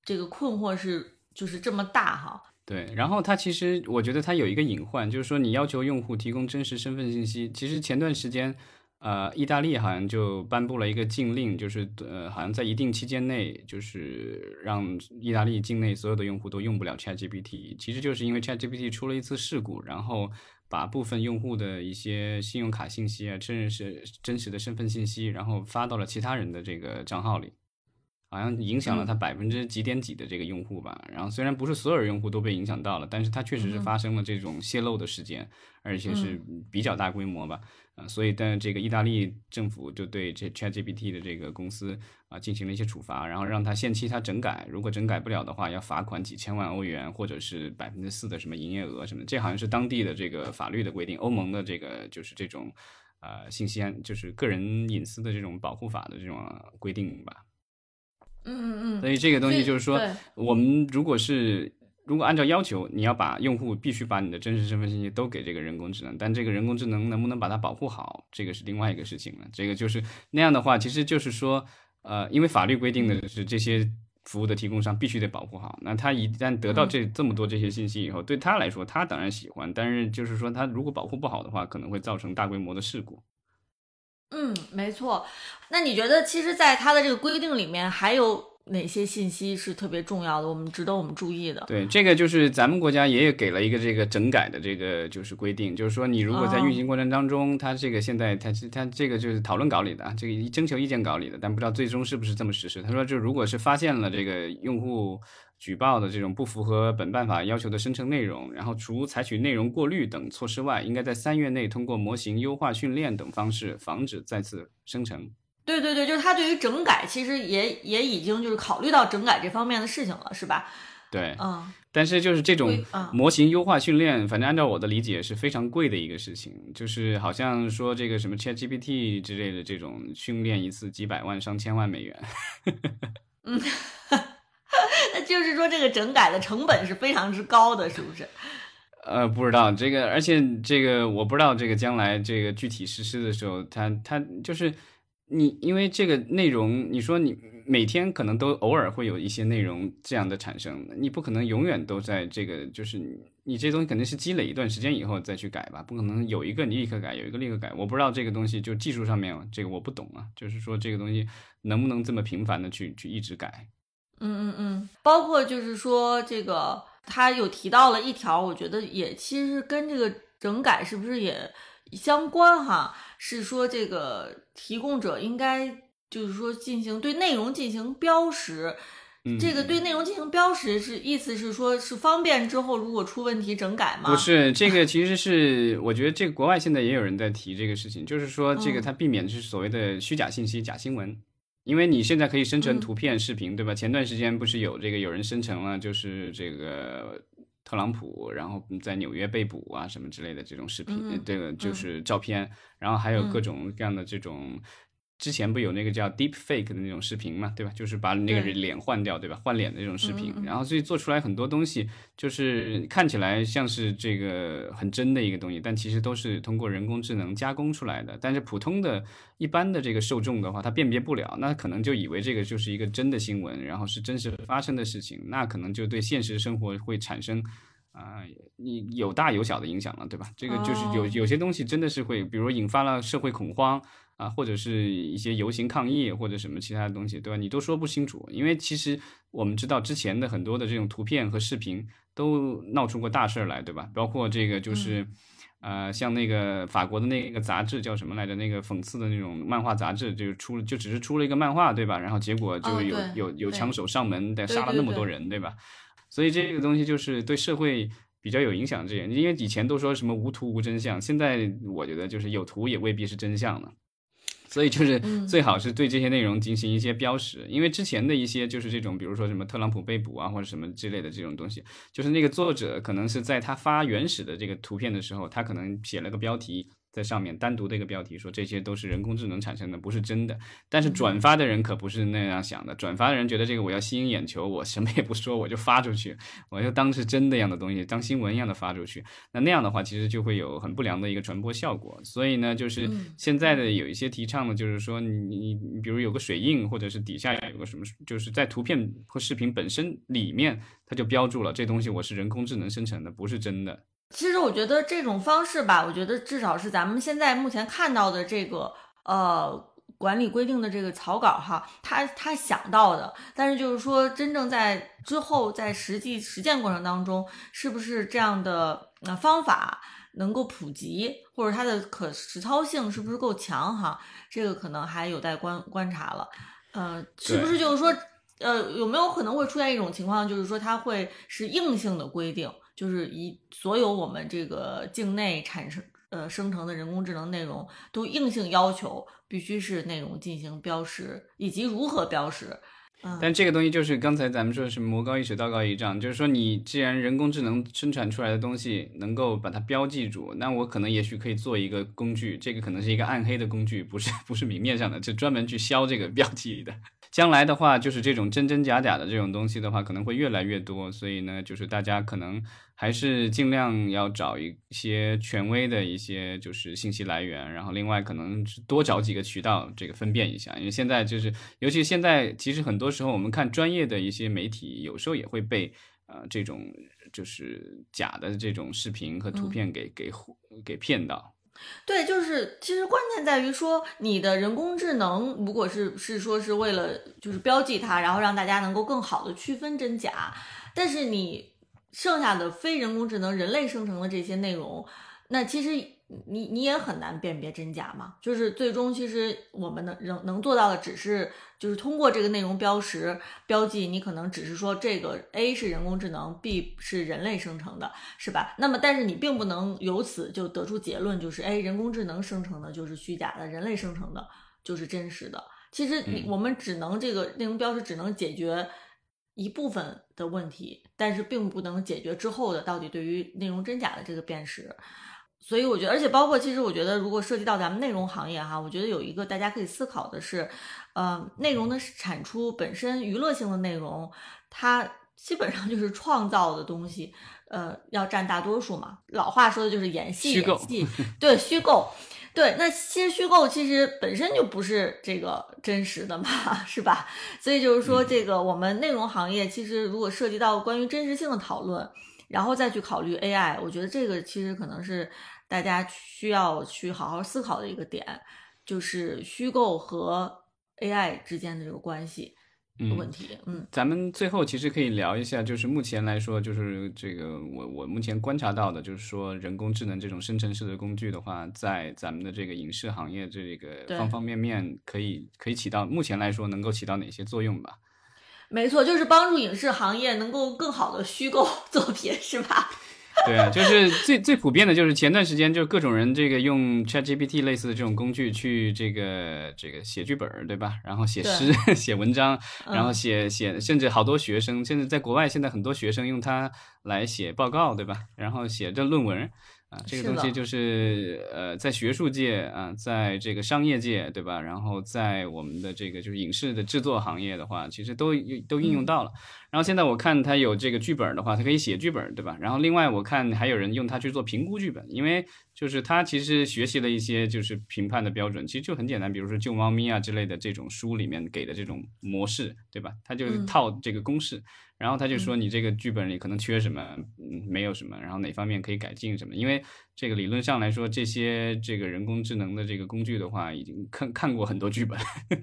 这个困惑是就是这么大哈，对，然后它其实我觉得它有一个隐患，就是说你要求用户提供真实身份信息，其实前段时间，呃，意大利好像就颁布了一个禁令，就是呃，好像在一定期间内，就是让意大利境内所有的用户都用不了 ChatGPT，其实就是因为 ChatGPT 出了一次事故，然后把部分用户的一些信用卡信息啊，甚至是真实的身份信息，然后发到了其他人的这个账号里。好像影响了它百分之几点几的这个用户吧，然后虽然不是所有用户都被影响到了，但是它确实是发生了这种泄露的事件，而且是比较大规模吧，啊，所以但这个意大利政府就对这 ChatGPT 的这个公司啊进行了一些处罚，然后让它限期它整改，如果整改不了的话，要罚款几千万欧元，或者是百分之四的什么营业额什么，这好像是当地的这个法律的规定，欧盟的这个就是这种呃信息安就是个人隐私的这种保护法的这种规定吧。嗯嗯嗯，所以这个东西就是说，我们如果是如果按照要求，你要把用户必须把你的真实身份信息都给这个人工智能，但这个人工智能能不能把它保护好，这个是另外一个事情了。这个就是那样的话，其实就是说，呃，因为法律规定的是这些服务的提供商必须得保护好。那他一旦得到这这么多这些信息以后，对他来说，他当然喜欢，但是就是说，他如果保护不好的话，可能会造成大规模的事故。嗯，没错。那你觉得，其实，在它的这个规定里面，还有？哪些信息是特别重要的？我们值得我们注意的。对，这个就是咱们国家也有给了一个这个整改的这个就是规定，就是说你如果在运行过程当中，它这个现在它它这个就是讨论稿里的，这个征求意见稿里的，但不知道最终是不是这么实施。他说，就如果是发现了这个用户举报的这种不符合本办法要求的生成内容，然后除采取内容过滤等措施外，应该在三月内通过模型优化训练等方式防止再次生成。对对对，就是他对于整改其实也也已经就是考虑到整改这方面的事情了，是吧？对，嗯。但是就是这种模型优化训练，反正按照我的理解是非常贵的一个事情，就是好像说这个什么 ChatGPT 之类的这种训练一次几百万上千万美元。嗯，那就是说这个整改的成本是非常之高的，是不是？呃，不知道这个，而且这个我不知道这个将来这个具体实施的时候，它它就是。你因为这个内容，你说你每天可能都偶尔会有一些内容这样的产生，你不可能永远都在这个，就是你这东西肯定是积累一段时间以后再去改吧，不可能有一个你立刻改，有一个立刻改。我不知道这个东西就技术上面这个我不懂啊，就是说这个东西能不能这么频繁的去去一直改？嗯嗯嗯，包括就是说这个他有提到了一条，我觉得也其实跟这个整改是不是也相关哈？是说这个提供者应该就是说进行对内容进行标识，这个对内容进行标识是意思是说是方便之后如果出问题整改吗？不是，这个其实是我觉得这个国外现在也有人在提这个事情，就是说这个它避免是所谓的虚假信息、假新闻，因为你现在可以生成图片、视频，对吧？前段时间不是有这个有人生成了就是这个。特朗普，然后在纽约被捕啊，什么之类的这种视频，这个就是照片，然后还有各种各样的这种。之前不有那个叫 deep fake 的那种视频嘛，对吧？就是把那个人脸换掉，对吧？换脸的那种视频，然后所以做出来很多东西，就是看起来像是这个很真的一个东西，但其实都是通过人工智能加工出来的。但是普通的一般的这个受众的话，他辨别不了，那可能就以为这个就是一个真的新闻，然后是真实发生的事情，那可能就对现实生活会产生啊，你有大有小的影响了，对吧？这个就是有有些东西真的是会，比如引发了社会恐慌。啊，或者是一些游行抗议，或者什么其他的东西，对吧？你都说不清楚，因为其实我们知道之前的很多的这种图片和视频都闹出过大事儿来，对吧？包括这个就是，呃，像那个法国的那个杂志叫什么来着？那个讽刺的那种漫画杂志，就出就只是出了一个漫画，对吧？然后结果就有有有枪手上门，得杀了那么多人，对吧？所以这个东西就是对社会比较有影响。这些，因为以前都说什么无图无真相，现在我觉得就是有图也未必是真相了。所以就是最好是对这些内容进行一些标识，因为之前的一些就是这种，比如说什么特朗普被捕啊，或者什么之类的这种东西，就是那个作者可能是在他发原始的这个图片的时候，他可能写了个标题。在上面单独的一个标题说这些都是人工智能产生的，不是真的。但是转发的人可不是那样想的，转发的人觉得这个我要吸引眼球，我什么也不说，我就发出去，我就当是真的样的东西，当新闻一样的发出去。那那样的话，其实就会有很不良的一个传播效果。所以呢，就是现在的有一些提倡的，就是说你你你，比如有个水印，或者是底下有个什么，就是在图片或视频本身里面，它就标注了这东西我是人工智能生成的，不是真的。其实我觉得这种方式吧，我觉得至少是咱们现在目前看到的这个呃管理规定的这个草稿哈，他他想到的，但是就是说真正在之后在实际实践过程当中，是不是这样的呃方法能够普及，或者它的可实操性是不是够强哈，这个可能还有待观观察了。呃，是不是就是说呃有没有可能会出现一种情况，就是说它会是硬性的规定？就是以所有我们这个境内产生呃生成的人工智能内容，都硬性要求必须是内容进行标识，以及如何标识。但这个东西就是刚才咱们说的是魔高一尺道高一丈，就是说你既然人工智能生产出来的东西能够把它标记住，那我可能也许可以做一个工具，这个可能是一个暗黑的工具，不是不是明面上的，就专门去消这个标记的。将来的话，就是这种真真假假的这种东西的话，可能会越来越多，所以呢，就是大家可能还是尽量要找一些权威的一些就是信息来源，然后另外可能多找几个渠道这个分辨一下，因为现在就是，尤其现在其实很多时候我们看专业的一些媒体，有时候也会被呃这种就是假的这种视频和图片给给给骗到。对，就是其实关键在于说，你的人工智能如果是是说是为了就是标记它，然后让大家能够更好的区分真假，但是你剩下的非人工智能、人类生成的这些内容，那其实。你你也很难辨别真假嘛，就是最终其实我们能能能做到的，只是就是通过这个内容标识标记，你可能只是说这个 A 是人工智能，B 是人类生成的，是吧？那么但是你并不能由此就得出结论，就是哎，人工智能生成的就是虚假的，人类生成的就是真实的。其实你我们只能这个内容标识只能解决一部分的问题，但是并不能解决之后的到底对于内容真假的这个辨识。所以我觉得，而且包括，其实我觉得，如果涉及到咱们内容行业哈，我觉得有一个大家可以思考的是，呃，内容的产出本身娱乐性的内容，它基本上就是创造的东西，呃，要占大多数嘛。老话说的就是演戏，演戏，对，虚构，对。那其实虚构其实本身就不是这个真实的嘛，是吧？所以就是说，这个我们内容行业其实如果涉及到关于真实性的讨论，然后再去考虑 AI，我觉得这个其实可能是。大家需要去好好思考的一个点，就是虚构和 AI 之间的这个关系问题。嗯，咱们最后其实可以聊一下，就是目前来说，就是这个我我目前观察到的，就是说人工智能这种生成式的工具的话，在咱们的这个影视行业这个方方面面，可以可以起到目前来说能够起到哪些作用吧？没错，就是帮助影视行业能够更好的虚构作品，是吧？对啊，就是最最普遍的，就是前段时间就各种人这个用 ChatGPT 类似的这种工具去这个这个写剧本，对吧？然后写诗、写文章，然后写写，甚至好多学生，甚至在国外现在很多学生用它来写报告，对吧？然后写这论文。啊，这个东西就是呃，在学术界啊，在这个商业界，对吧？然后在我们的这个就是影视的制作行业的话，其实都都应用到了。然后现在我看它有这个剧本的话，它可以写剧本，对吧？然后另外我看还有人用它去做评估剧本，因为就是他其实学习了一些就是评判的标准，其实就很简单，比如说救猫咪啊之类的这种书里面给的这种模式，对吧？他就是套这个公式。然后他就说你这个剧本里可能缺什么，嗯，没有什么，然后哪方面可以改进什么？因为这个理论上来说，这些这个人工智能的这个工具的话，已经看看过很多剧本，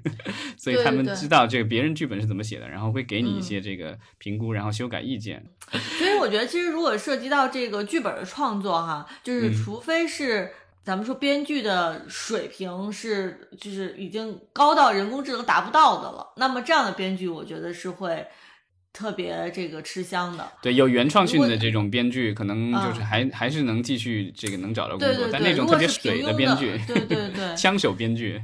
所以他们知道这个别人剧本是怎么写的，然后会给你一些这个评估，然后修改意见。所以我觉得，其实如果涉及到这个剧本的创作，哈，就是除非是咱们说编剧的水平是就是已经高到人工智能达不到的了，那么这样的编剧，我觉得是会。特别这个吃香的，对，有原创性的这种编剧，可能就是还还是能继续这个能找到工作，但那种特别水的编剧，对对对，枪手编剧，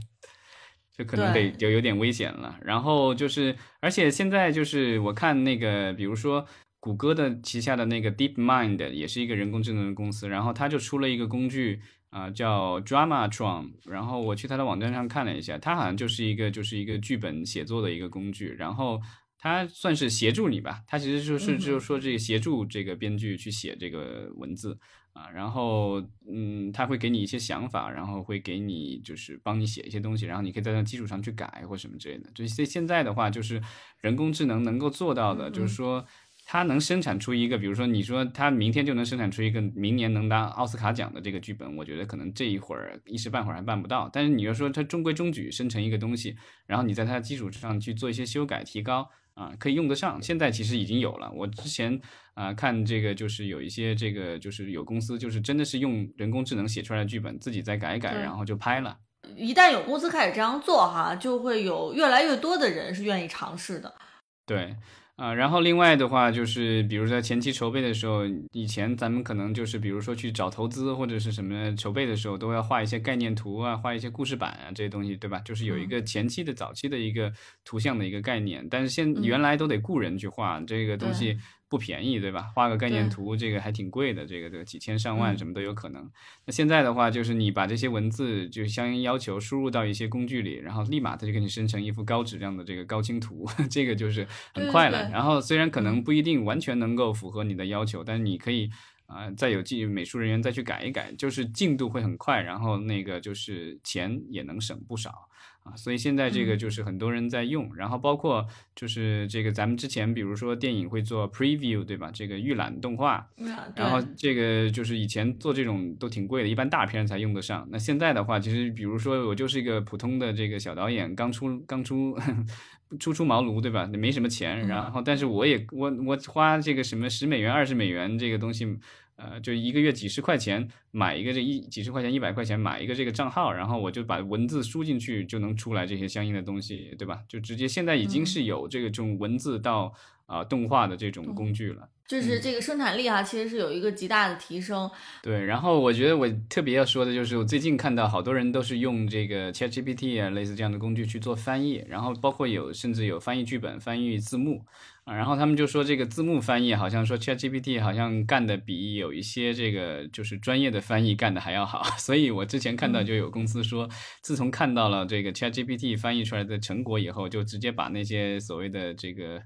就可能得就有点危险了。然后就是，而且现在就是我看那个，比如说谷歌的旗下的那个 Deep Mind 也是一个人工智能的公司，然后它就出了一个工具啊，叫 Dramatron。然后我去它的网站上看了一下，它好像就是一个就是一个剧本写作的一个工具，然后。它算是协助你吧，他其实就是就是说这个协助这个编剧去写这个文字啊，然后嗯，他会给你一些想法，然后会给你就是帮你写一些东西，然后你可以在那基础上去改或什么之类的。就现现在的话，就是人工智能能够做到的，就是说它能生产出一个，比如说你说它明天就能生产出一个明年能拿奥斯卡奖的这个剧本，我觉得可能这一会儿一时半会儿还办不到。但是你要说它中规中矩生成一个东西，然后你在它的基础上去做一些修改提高。啊，可以用得上。现在其实已经有了。我之前啊看这个，就是有一些这个，就是有公司就是真的是用人工智能写出来的剧本，自己再改一改，然后就拍了。一旦有公司开始这样做，哈，就会有越来越多的人是愿意尝试的。对，啊，然后另外的话就是，比如说前期筹备的时候，以前咱们可能就是比如说去找投资或者是什么筹备的时候，都要画一些概念图啊，画一些故事板啊这些东西，对吧？就是有一个前期的早期的一个图像的一个概念，但是现原来都得雇人去画这个东西。不便宜，对吧？画个概念图，这个还挺贵的，这个这个几千上万什么都有可能。那现在的话，就是你把这些文字就相应要求输入到一些工具里，然后立马它就给你生成一幅高质量的这个高清图，这个就是很快了。然后虽然可能不一定完全能够符合你的要求，但是你可以啊，再有技美术人员再去改一改，就是进度会很快，然后那个就是钱也能省不少。啊，所以现在这个就是很多人在用，然后包括就是这个咱们之前比如说电影会做 preview 对吧？这个预览动画，然后这个就是以前做这种都挺贵的，一般大片才用得上。那现在的话，其实比如说我就是一个普通的这个小导演，刚出刚出初出茅庐对吧？没什么钱，然后但是我也我我花这个什么十美元二十美元这个东西。呃，就一个月几十块钱买一个这一几十块钱一百块钱买一个这个账号，然后我就把文字输进去，就能出来这些相应的东西，对吧？就直接现在已经是有这个这种文字到啊动画的这种工具了，就是这个生产力哈，其实是有一个极大的提升。对，然后我觉得我特别要说的就是，我最近看到好多人都是用这个 ChatGPT 啊类似这样的工具去做翻译，然后包括有甚至有翻译剧本、翻译字幕。啊，然后他们就说这个字幕翻译好像说 ChatGPT 好像干的比有一些这个就是专业的翻译干的还要好，所以我之前看到就有公司说，自从看到了这个 ChatGPT 翻译出来的成果以后，就直接把那些所谓的这个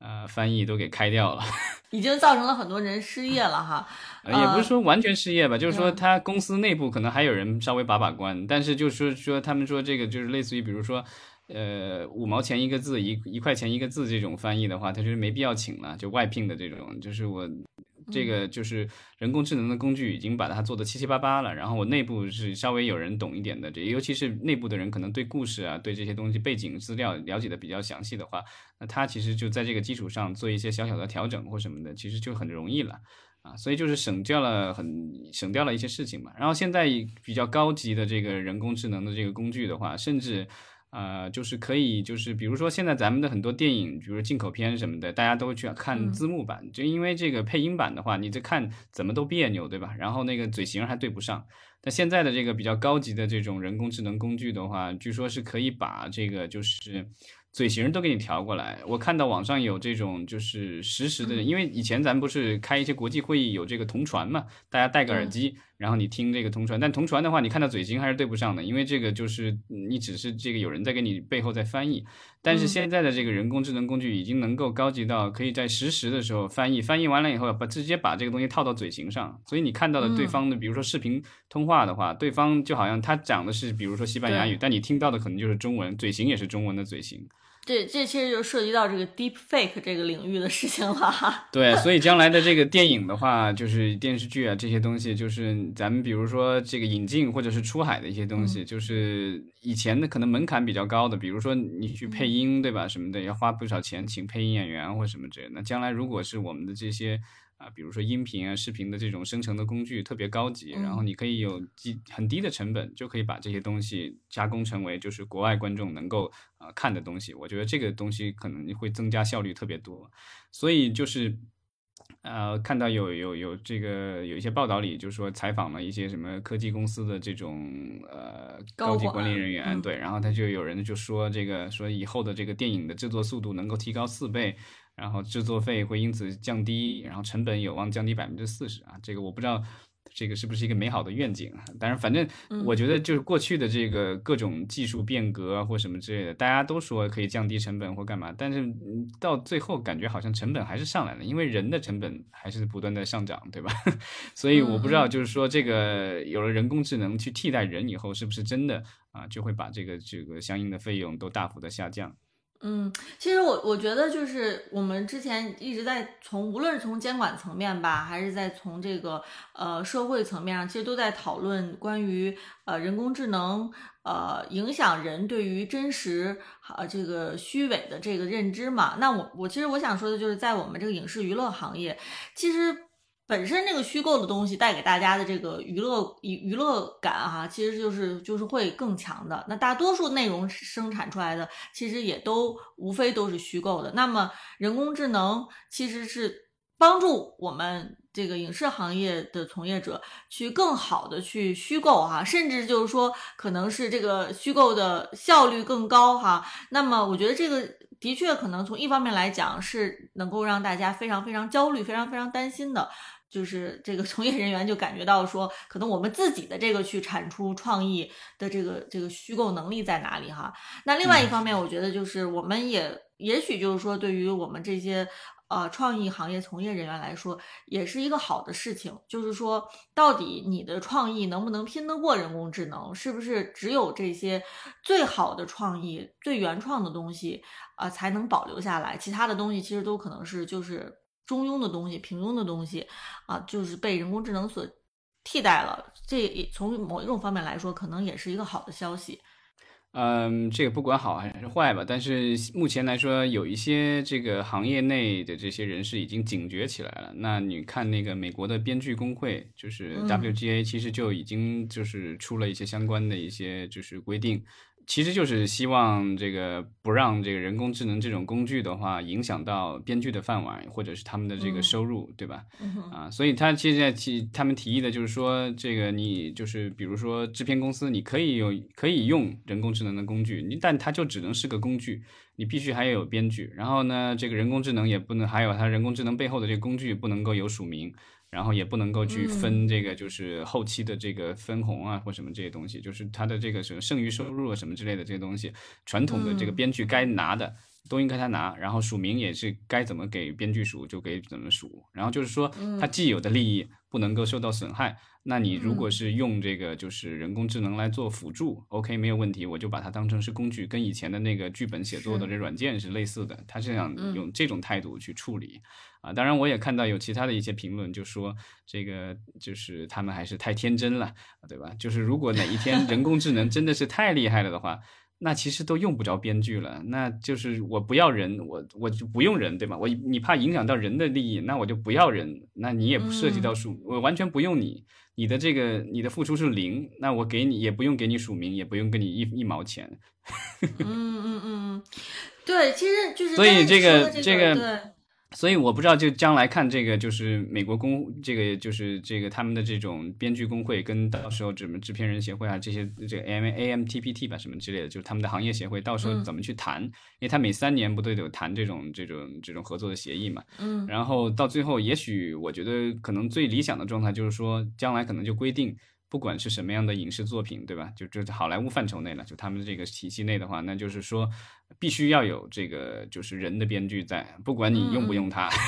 呃翻译都给开掉了，已经造成了很多人失业了哈。也不是说完全失业吧，就是说他公司内部可能还有人稍微把把关，但是就是说他们说这个就是类似于比如说。呃，五毛钱一个字，一一块钱一个字这种翻译的话，他就是没必要请了，就外聘的这种，就是我这个就是人工智能的工具已经把它做的七七八八了，然后我内部是稍微有人懂一点的，这尤其是内部的人可能对故事啊，对这些东西背景资料了解的比较详细的话，那他其实就在这个基础上做一些小小的调整或什么的，其实就很容易了啊，所以就是省掉了很省掉了一些事情嘛。然后现在比较高级的这个人工智能的这个工具的话，甚至。呃，就是可以，就是比如说现在咱们的很多电影，比如进口片什么的，大家都去看字幕版，就因为这个配音版的话，你这看怎么都别扭，对吧？然后那个嘴型还对不上。但现在的这个比较高级的这种人工智能工具的话，据说是可以把这个就是。嘴型都给你调过来，我看到网上有这种就是实时的，因为以前咱们不是开一些国际会议有这个同传嘛，大家戴个耳机，然后你听这个同传，但同传的话，你看到嘴型还是对不上的，因为这个就是你只是这个有人在给你背后在翻译，但是现在的这个人工智能工具已经能够高级到可以在实时的时候翻译，翻译完了以后把直接把这个东西套到嘴型上，所以你看到的对方的，比如说视频通话的话，对方就好像他讲的是比如说西班牙语，但你听到的可能就是中文，嘴型也是中文的嘴型。这这其实就涉及到这个 deep fake 这个领域的事情了哈。对，所以将来的这个电影的话，就是电视剧啊这些东西，就是咱们比如说这个引进或者是出海的一些东西，就是以前的可能门槛比较高的，比如说你去配音对吧什么的，要花不少钱请配音演员或什么之类的。那将来如果是我们的这些。啊，比如说音频啊、视频的这种生成的工具特别高级，然后你可以有低很低的成本就可以把这些东西加工成为就是国外观众能够啊看的东西。我觉得这个东西可能会增加效率特别多。所以就是呃，看到有有有这个有一些报道里就说采访了一些什么科技公司的这种呃高级管理人员，对，然后他就有人就说这个说以后的这个电影的制作速度能够提高四倍。然后制作费会因此降低，然后成本有望降低百分之四十啊！这个我不知道，这个是不是一个美好的愿景啊？当然，反正我觉得就是过去的这个各种技术变革啊或什么之类的，大家都说可以降低成本或干嘛，但是到最后感觉好像成本还是上来了，因为人的成本还是不断的上涨，对吧？所以我不知道，就是说这个有了人工智能去替代人以后，是不是真的啊就会把这个这个相应的费用都大幅的下降？嗯，其实我我觉得就是我们之前一直在从无论是从监管层面吧，还是在从这个呃社会层面上，其实都在讨论关于呃人工智能呃影响人对于真实呃这个虚伪的这个认知嘛。那我我其实我想说的就是，在我们这个影视娱乐行业，其实本身这个虚构的东西带给大家的这个娱乐娱娱乐感哈，其实就是就是会更强的。那大多数内容生产出来的，其实也都无非都是虚构的。那么人工智能其实是帮助我们这个影视行业的从业者去更好的去虚构哈，甚至就是说可能是这个虚构的效率更高哈。那么我觉得这个的确可能从一方面来讲是能够让大家非常非常焦虑、非常非常担心的。就是这个从业人员就感觉到说，可能我们自己的这个去产出创意的这个这个虚构能力在哪里哈？那另外一方面，我觉得就是我们也也许就是说，对于我们这些呃创意行业从业人员来说，也是一个好的事情。就是说，到底你的创意能不能拼得过人工智能？是不是只有这些最好的创意、最原创的东西啊才能保留下来？其他的东西其实都可能是就是。中庸的东西、平庸的东西，啊，就是被人工智能所替代了。这从某一种方面来说，可能也是一个好的消息。嗯，这个不管好还是坏吧，但是目前来说，有一些这个行业内的这些人士已经警觉起来了。那你看那个美国的编剧工会，就是 WGA，其实就已经就是出了一些相关的一些就是规定。其实就是希望这个不让这个人工智能这种工具的话影响到编剧的饭碗，或者是他们的这个收入，对吧？啊，所以他现在提他们提议的就是说，这个你就是比如说制片公司，你可以有可以用人工智能的工具，你但它就只能是个工具，你必须还要有编剧。然后呢，这个人工智能也不能还有它人工智能背后的这个工具不能够有署名。然后也不能够去分这个，就是后期的这个分红啊，或什么这些东西，就是他的这个什么剩余收入啊，什么之类的这些东西，传统的这个编剧该拿的都应该他拿，然后署名也是该怎么给编剧署就给怎么署，然后就是说他既有的利益不能够受到损害。那你如果是用这个就是人工智能来做辅助，OK 没有问题，我就把它当成是工具，跟以前的那个剧本写作的这软件是类似的，他是想用这种态度去处理。啊，当然我也看到有其他的一些评论，就说这个就是他们还是太天真了，对吧？就是如果哪一天人工智能真的是太厉害了的话，那其实都用不着编剧了，那就是我不要人，我我就不用人，对吧？我你怕影响到人的利益，那我就不要人，那你也不涉及到数，我完全不用你，你的这个你的付出是零，那我给你也不用给你署名，也不用给你一一毛钱。嗯嗯嗯，对，其实就是所以这个这个。所以我不知道，就将来看这个，就是美国工，这个就是这个他们的这种编剧工会，跟到时候什么制片人协会啊，这些这个 A M A M T P T 吧，什么之类的，就是他们的行业协会，到时候怎么去谈？因为他每三年不都有谈这种这种这种合作的协议嘛。嗯。然后到最后，也许我觉得可能最理想的状态就是说，将来可能就规定。不管是什么样的影视作品，对吧？就就好莱坞范畴内了，就他们这个体系内的话，那就是说，必须要有这个就是人的编剧在，不管你用不用他。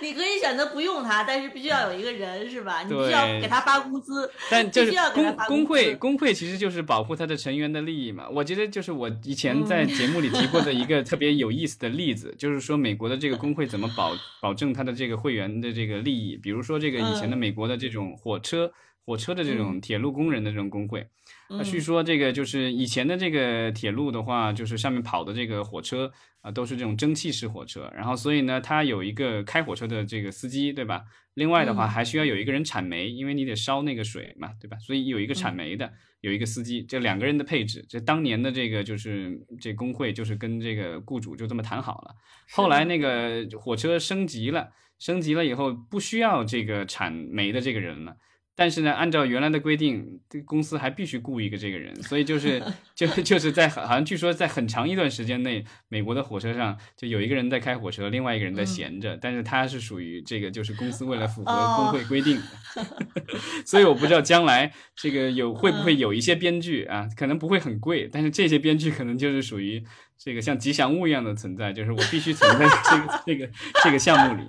你可以选择不用他，但是必须要有一个人，是吧？你必须要给他发工资。但就是工工会工会其实就是保护他的成员的利益嘛。我觉得就是我以前在节目里提过的一个 特别有意思的例子，就是说美国的这个工会怎么保保证他的这个会员的这个利益。比如说这个以前的美国的这种火车。火车的这种铁路工人的这种工会，那据说这个就是以前的这个铁路的话，就是上面跑的这个火车啊，都是这种蒸汽式火车，然后所以呢，它有一个开火车的这个司机，对吧？另外的话，还需要有一个人铲煤，因为你得烧那个水嘛，对吧？所以有一个铲煤的，有一个司机，这两个人的配置，这当年的这个就是这工会就是跟这个雇主就这么谈好了。后来那个火车升级了，升级了以后不需要这个铲煤的这个人了。但是呢，按照原来的规定，这公司还必须雇一个这个人，所以就是就 就是在好像据说在很长一段时间内，美国的火车上就有一个人在开火车，另外一个人在闲着，但是他是属于这个就是公司为了符合工会规定，所以我不知道将来这个有会不会有一些编剧啊，可能不会很贵，但是这些编剧可能就是属于这个像吉祥物一样的存在，就是我必须存在这个 这个这个项目里。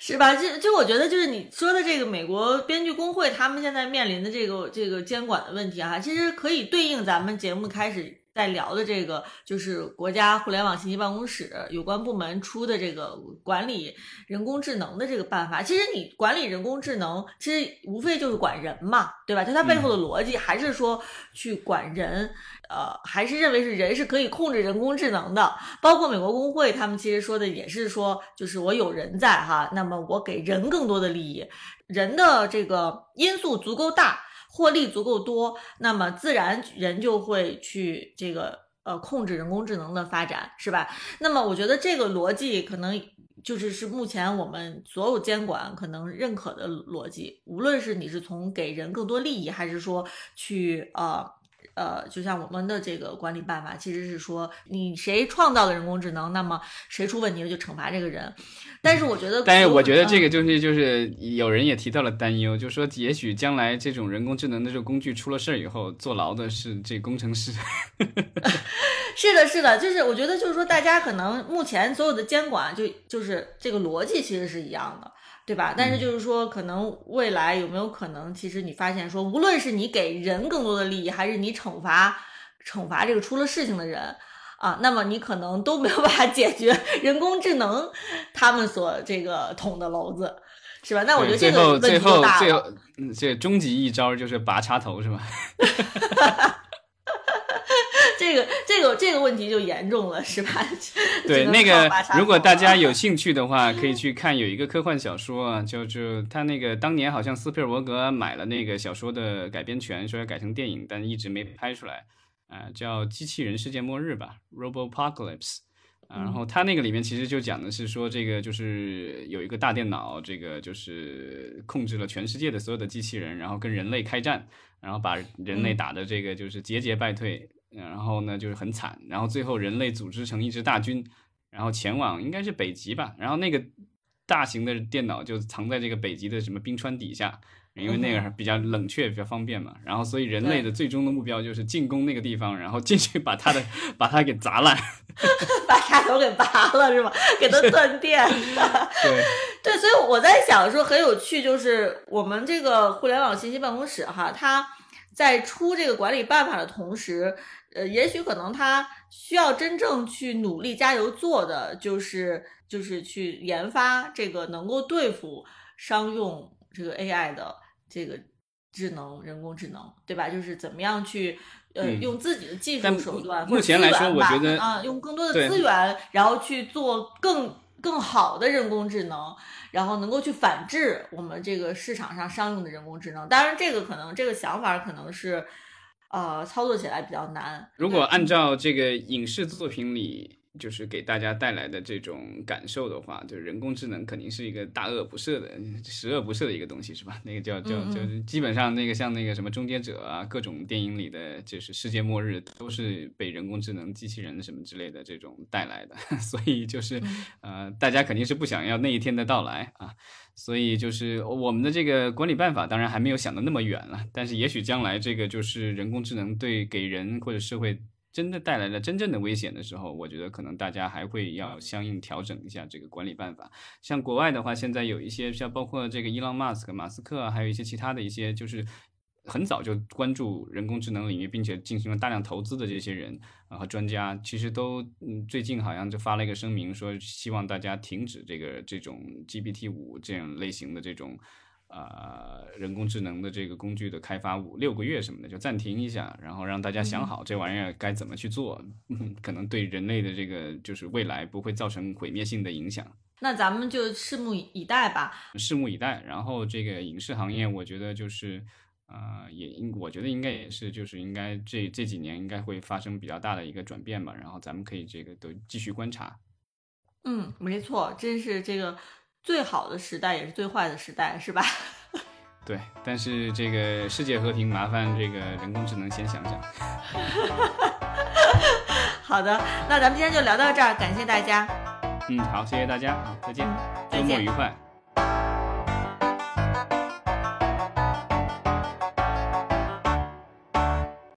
是吧？就就我觉得，就是你说的这个美国编剧工会，他们现在面临的这个这个监管的问题啊，其实可以对应咱们节目开始在聊的这个，就是国家互联网信息办公室有关部门出的这个管理人工智能的这个办法。其实你管理人工智能，其实无非就是管人嘛，对吧？就它背后的逻辑还是说去管人，呃，还是认为是人是可以控制人工智能的。包括美国工会，他们其实说的也是说，就是我有人在哈，那么我给人更多的利益，人的这个因素足够大。获利足够多，那么自然人就会去这个呃控制人工智能的发展，是吧？那么我觉得这个逻辑可能就是是目前我们所有监管可能认可的逻辑，无论是你是从给人更多利益，还是说去呃。呃，就像我们的这个管理办法，其实是说你谁创造了人工智能，那么谁出问题了就惩罚这个人。但是我觉得，但是我觉得这个就是就是有人也提到了担忧，就说也许将来这种人工智能的这个工具出了事儿以后，坐牢的是这工程师。是的，是的，就是我觉得就是说，大家可能目前所有的监管就就是这个逻辑其实是一样的。对吧？但是就是说，可能未来有没有可能，其实你发现说，无论是你给人更多的利益，还是你惩罚惩罚这个出了事情的人啊，那么你可能都没有办法解决 人工智能他们所这个捅的娄子，是吧？那我觉得这个问题就大了。这终极一招就是拔插头，是吧？这个这个这个问题就严重了，是吧？对，那个如果大家有兴趣的话，可以去看有一个科幻小说啊，就就他那个当年好像斯皮尔伯格买了那个小说的改编权，说要改成电影，但一直没拍出来，啊，叫《机器人世界末日》吧，《Robopocalypse》。然后他那个里面其实就讲的是说，这个就是有一个大电脑，这个就是控制了全世界的所有的机器人，然后跟人类开战，然后把人类打的这个就是节节败退。然后呢，就是很惨。然后最后人类组织成一支大军，然后前往应该是北极吧。然后那个大型的电脑就藏在这个北极的什么冰川底下，因为那个比较冷却，比较方便嘛。然后所以人类的最终的目标就是进攻那个地方，然后进去把它的把它给砸烂，把插头给拔了是吧？给它断电。对 对，所以我在想说很有趣，就是我们这个互联网信息办公室哈，它在出这个管理办法的同时。呃，也许可能他需要真正去努力加油做的，就是就是去研发这个能够对付商用这个 AI 的这个智能人工智能，对吧？就是怎么样去呃用自己的技术手段目前来说，我觉得啊，用更多的资源，然后去做更更好的人工智能，然后能够去反制我们这个市场上商用的人工智能。当然，这个可能这个想法可能是。呃，操作起来比较难。如果按照这个影视作品里，就是给大家带来的这种感受的话，就是人工智能肯定是一个大恶不赦的、十恶不赦的一个东西，是吧？那个叫叫就是基本上那个像那个什么终结者啊，各种电影里的就是世界末日都是被人工智能、机器人什么之类的这种带来的，所以就是呃，大家肯定是不想要那一天的到来啊。所以就是我们的这个管理办法，当然还没有想的那么远了。但是也许将来这个就是人工智能对给人或者社会真的带来了真正的危险的时候，我觉得可能大家还会要相应调整一下这个管理办法。像国外的话，现在有一些像包括这个伊朗马斯克、马斯克，还有一些其他的一些就是。很早就关注人工智能领域，并且进行了大量投资的这些人啊和专家，其实都嗯最近好像就发了一个声明，说希望大家停止这个这种 GPT 五这样类型的这种啊人工智能的这个工具的开发五六个月什么的，就暂停一下，然后让大家想好这玩意儿该怎么去做，可能对人类的这个就是未来不会造成毁灭性的影响。那咱们就拭目以待吧，拭目以待。然后这个影视行业，我觉得就是。呃，也应我觉得应该也是，就是应该这这几年应该会发生比较大的一个转变吧。然后咱们可以这个都继续观察。嗯，没错，真是这个最好的时代也是最坏的时代，是吧？对，但是这个世界和平，麻烦这个人工智能先想想。好的，那咱们今天就聊到这儿，感谢大家。嗯，好，谢谢大家，再见，周末愉快。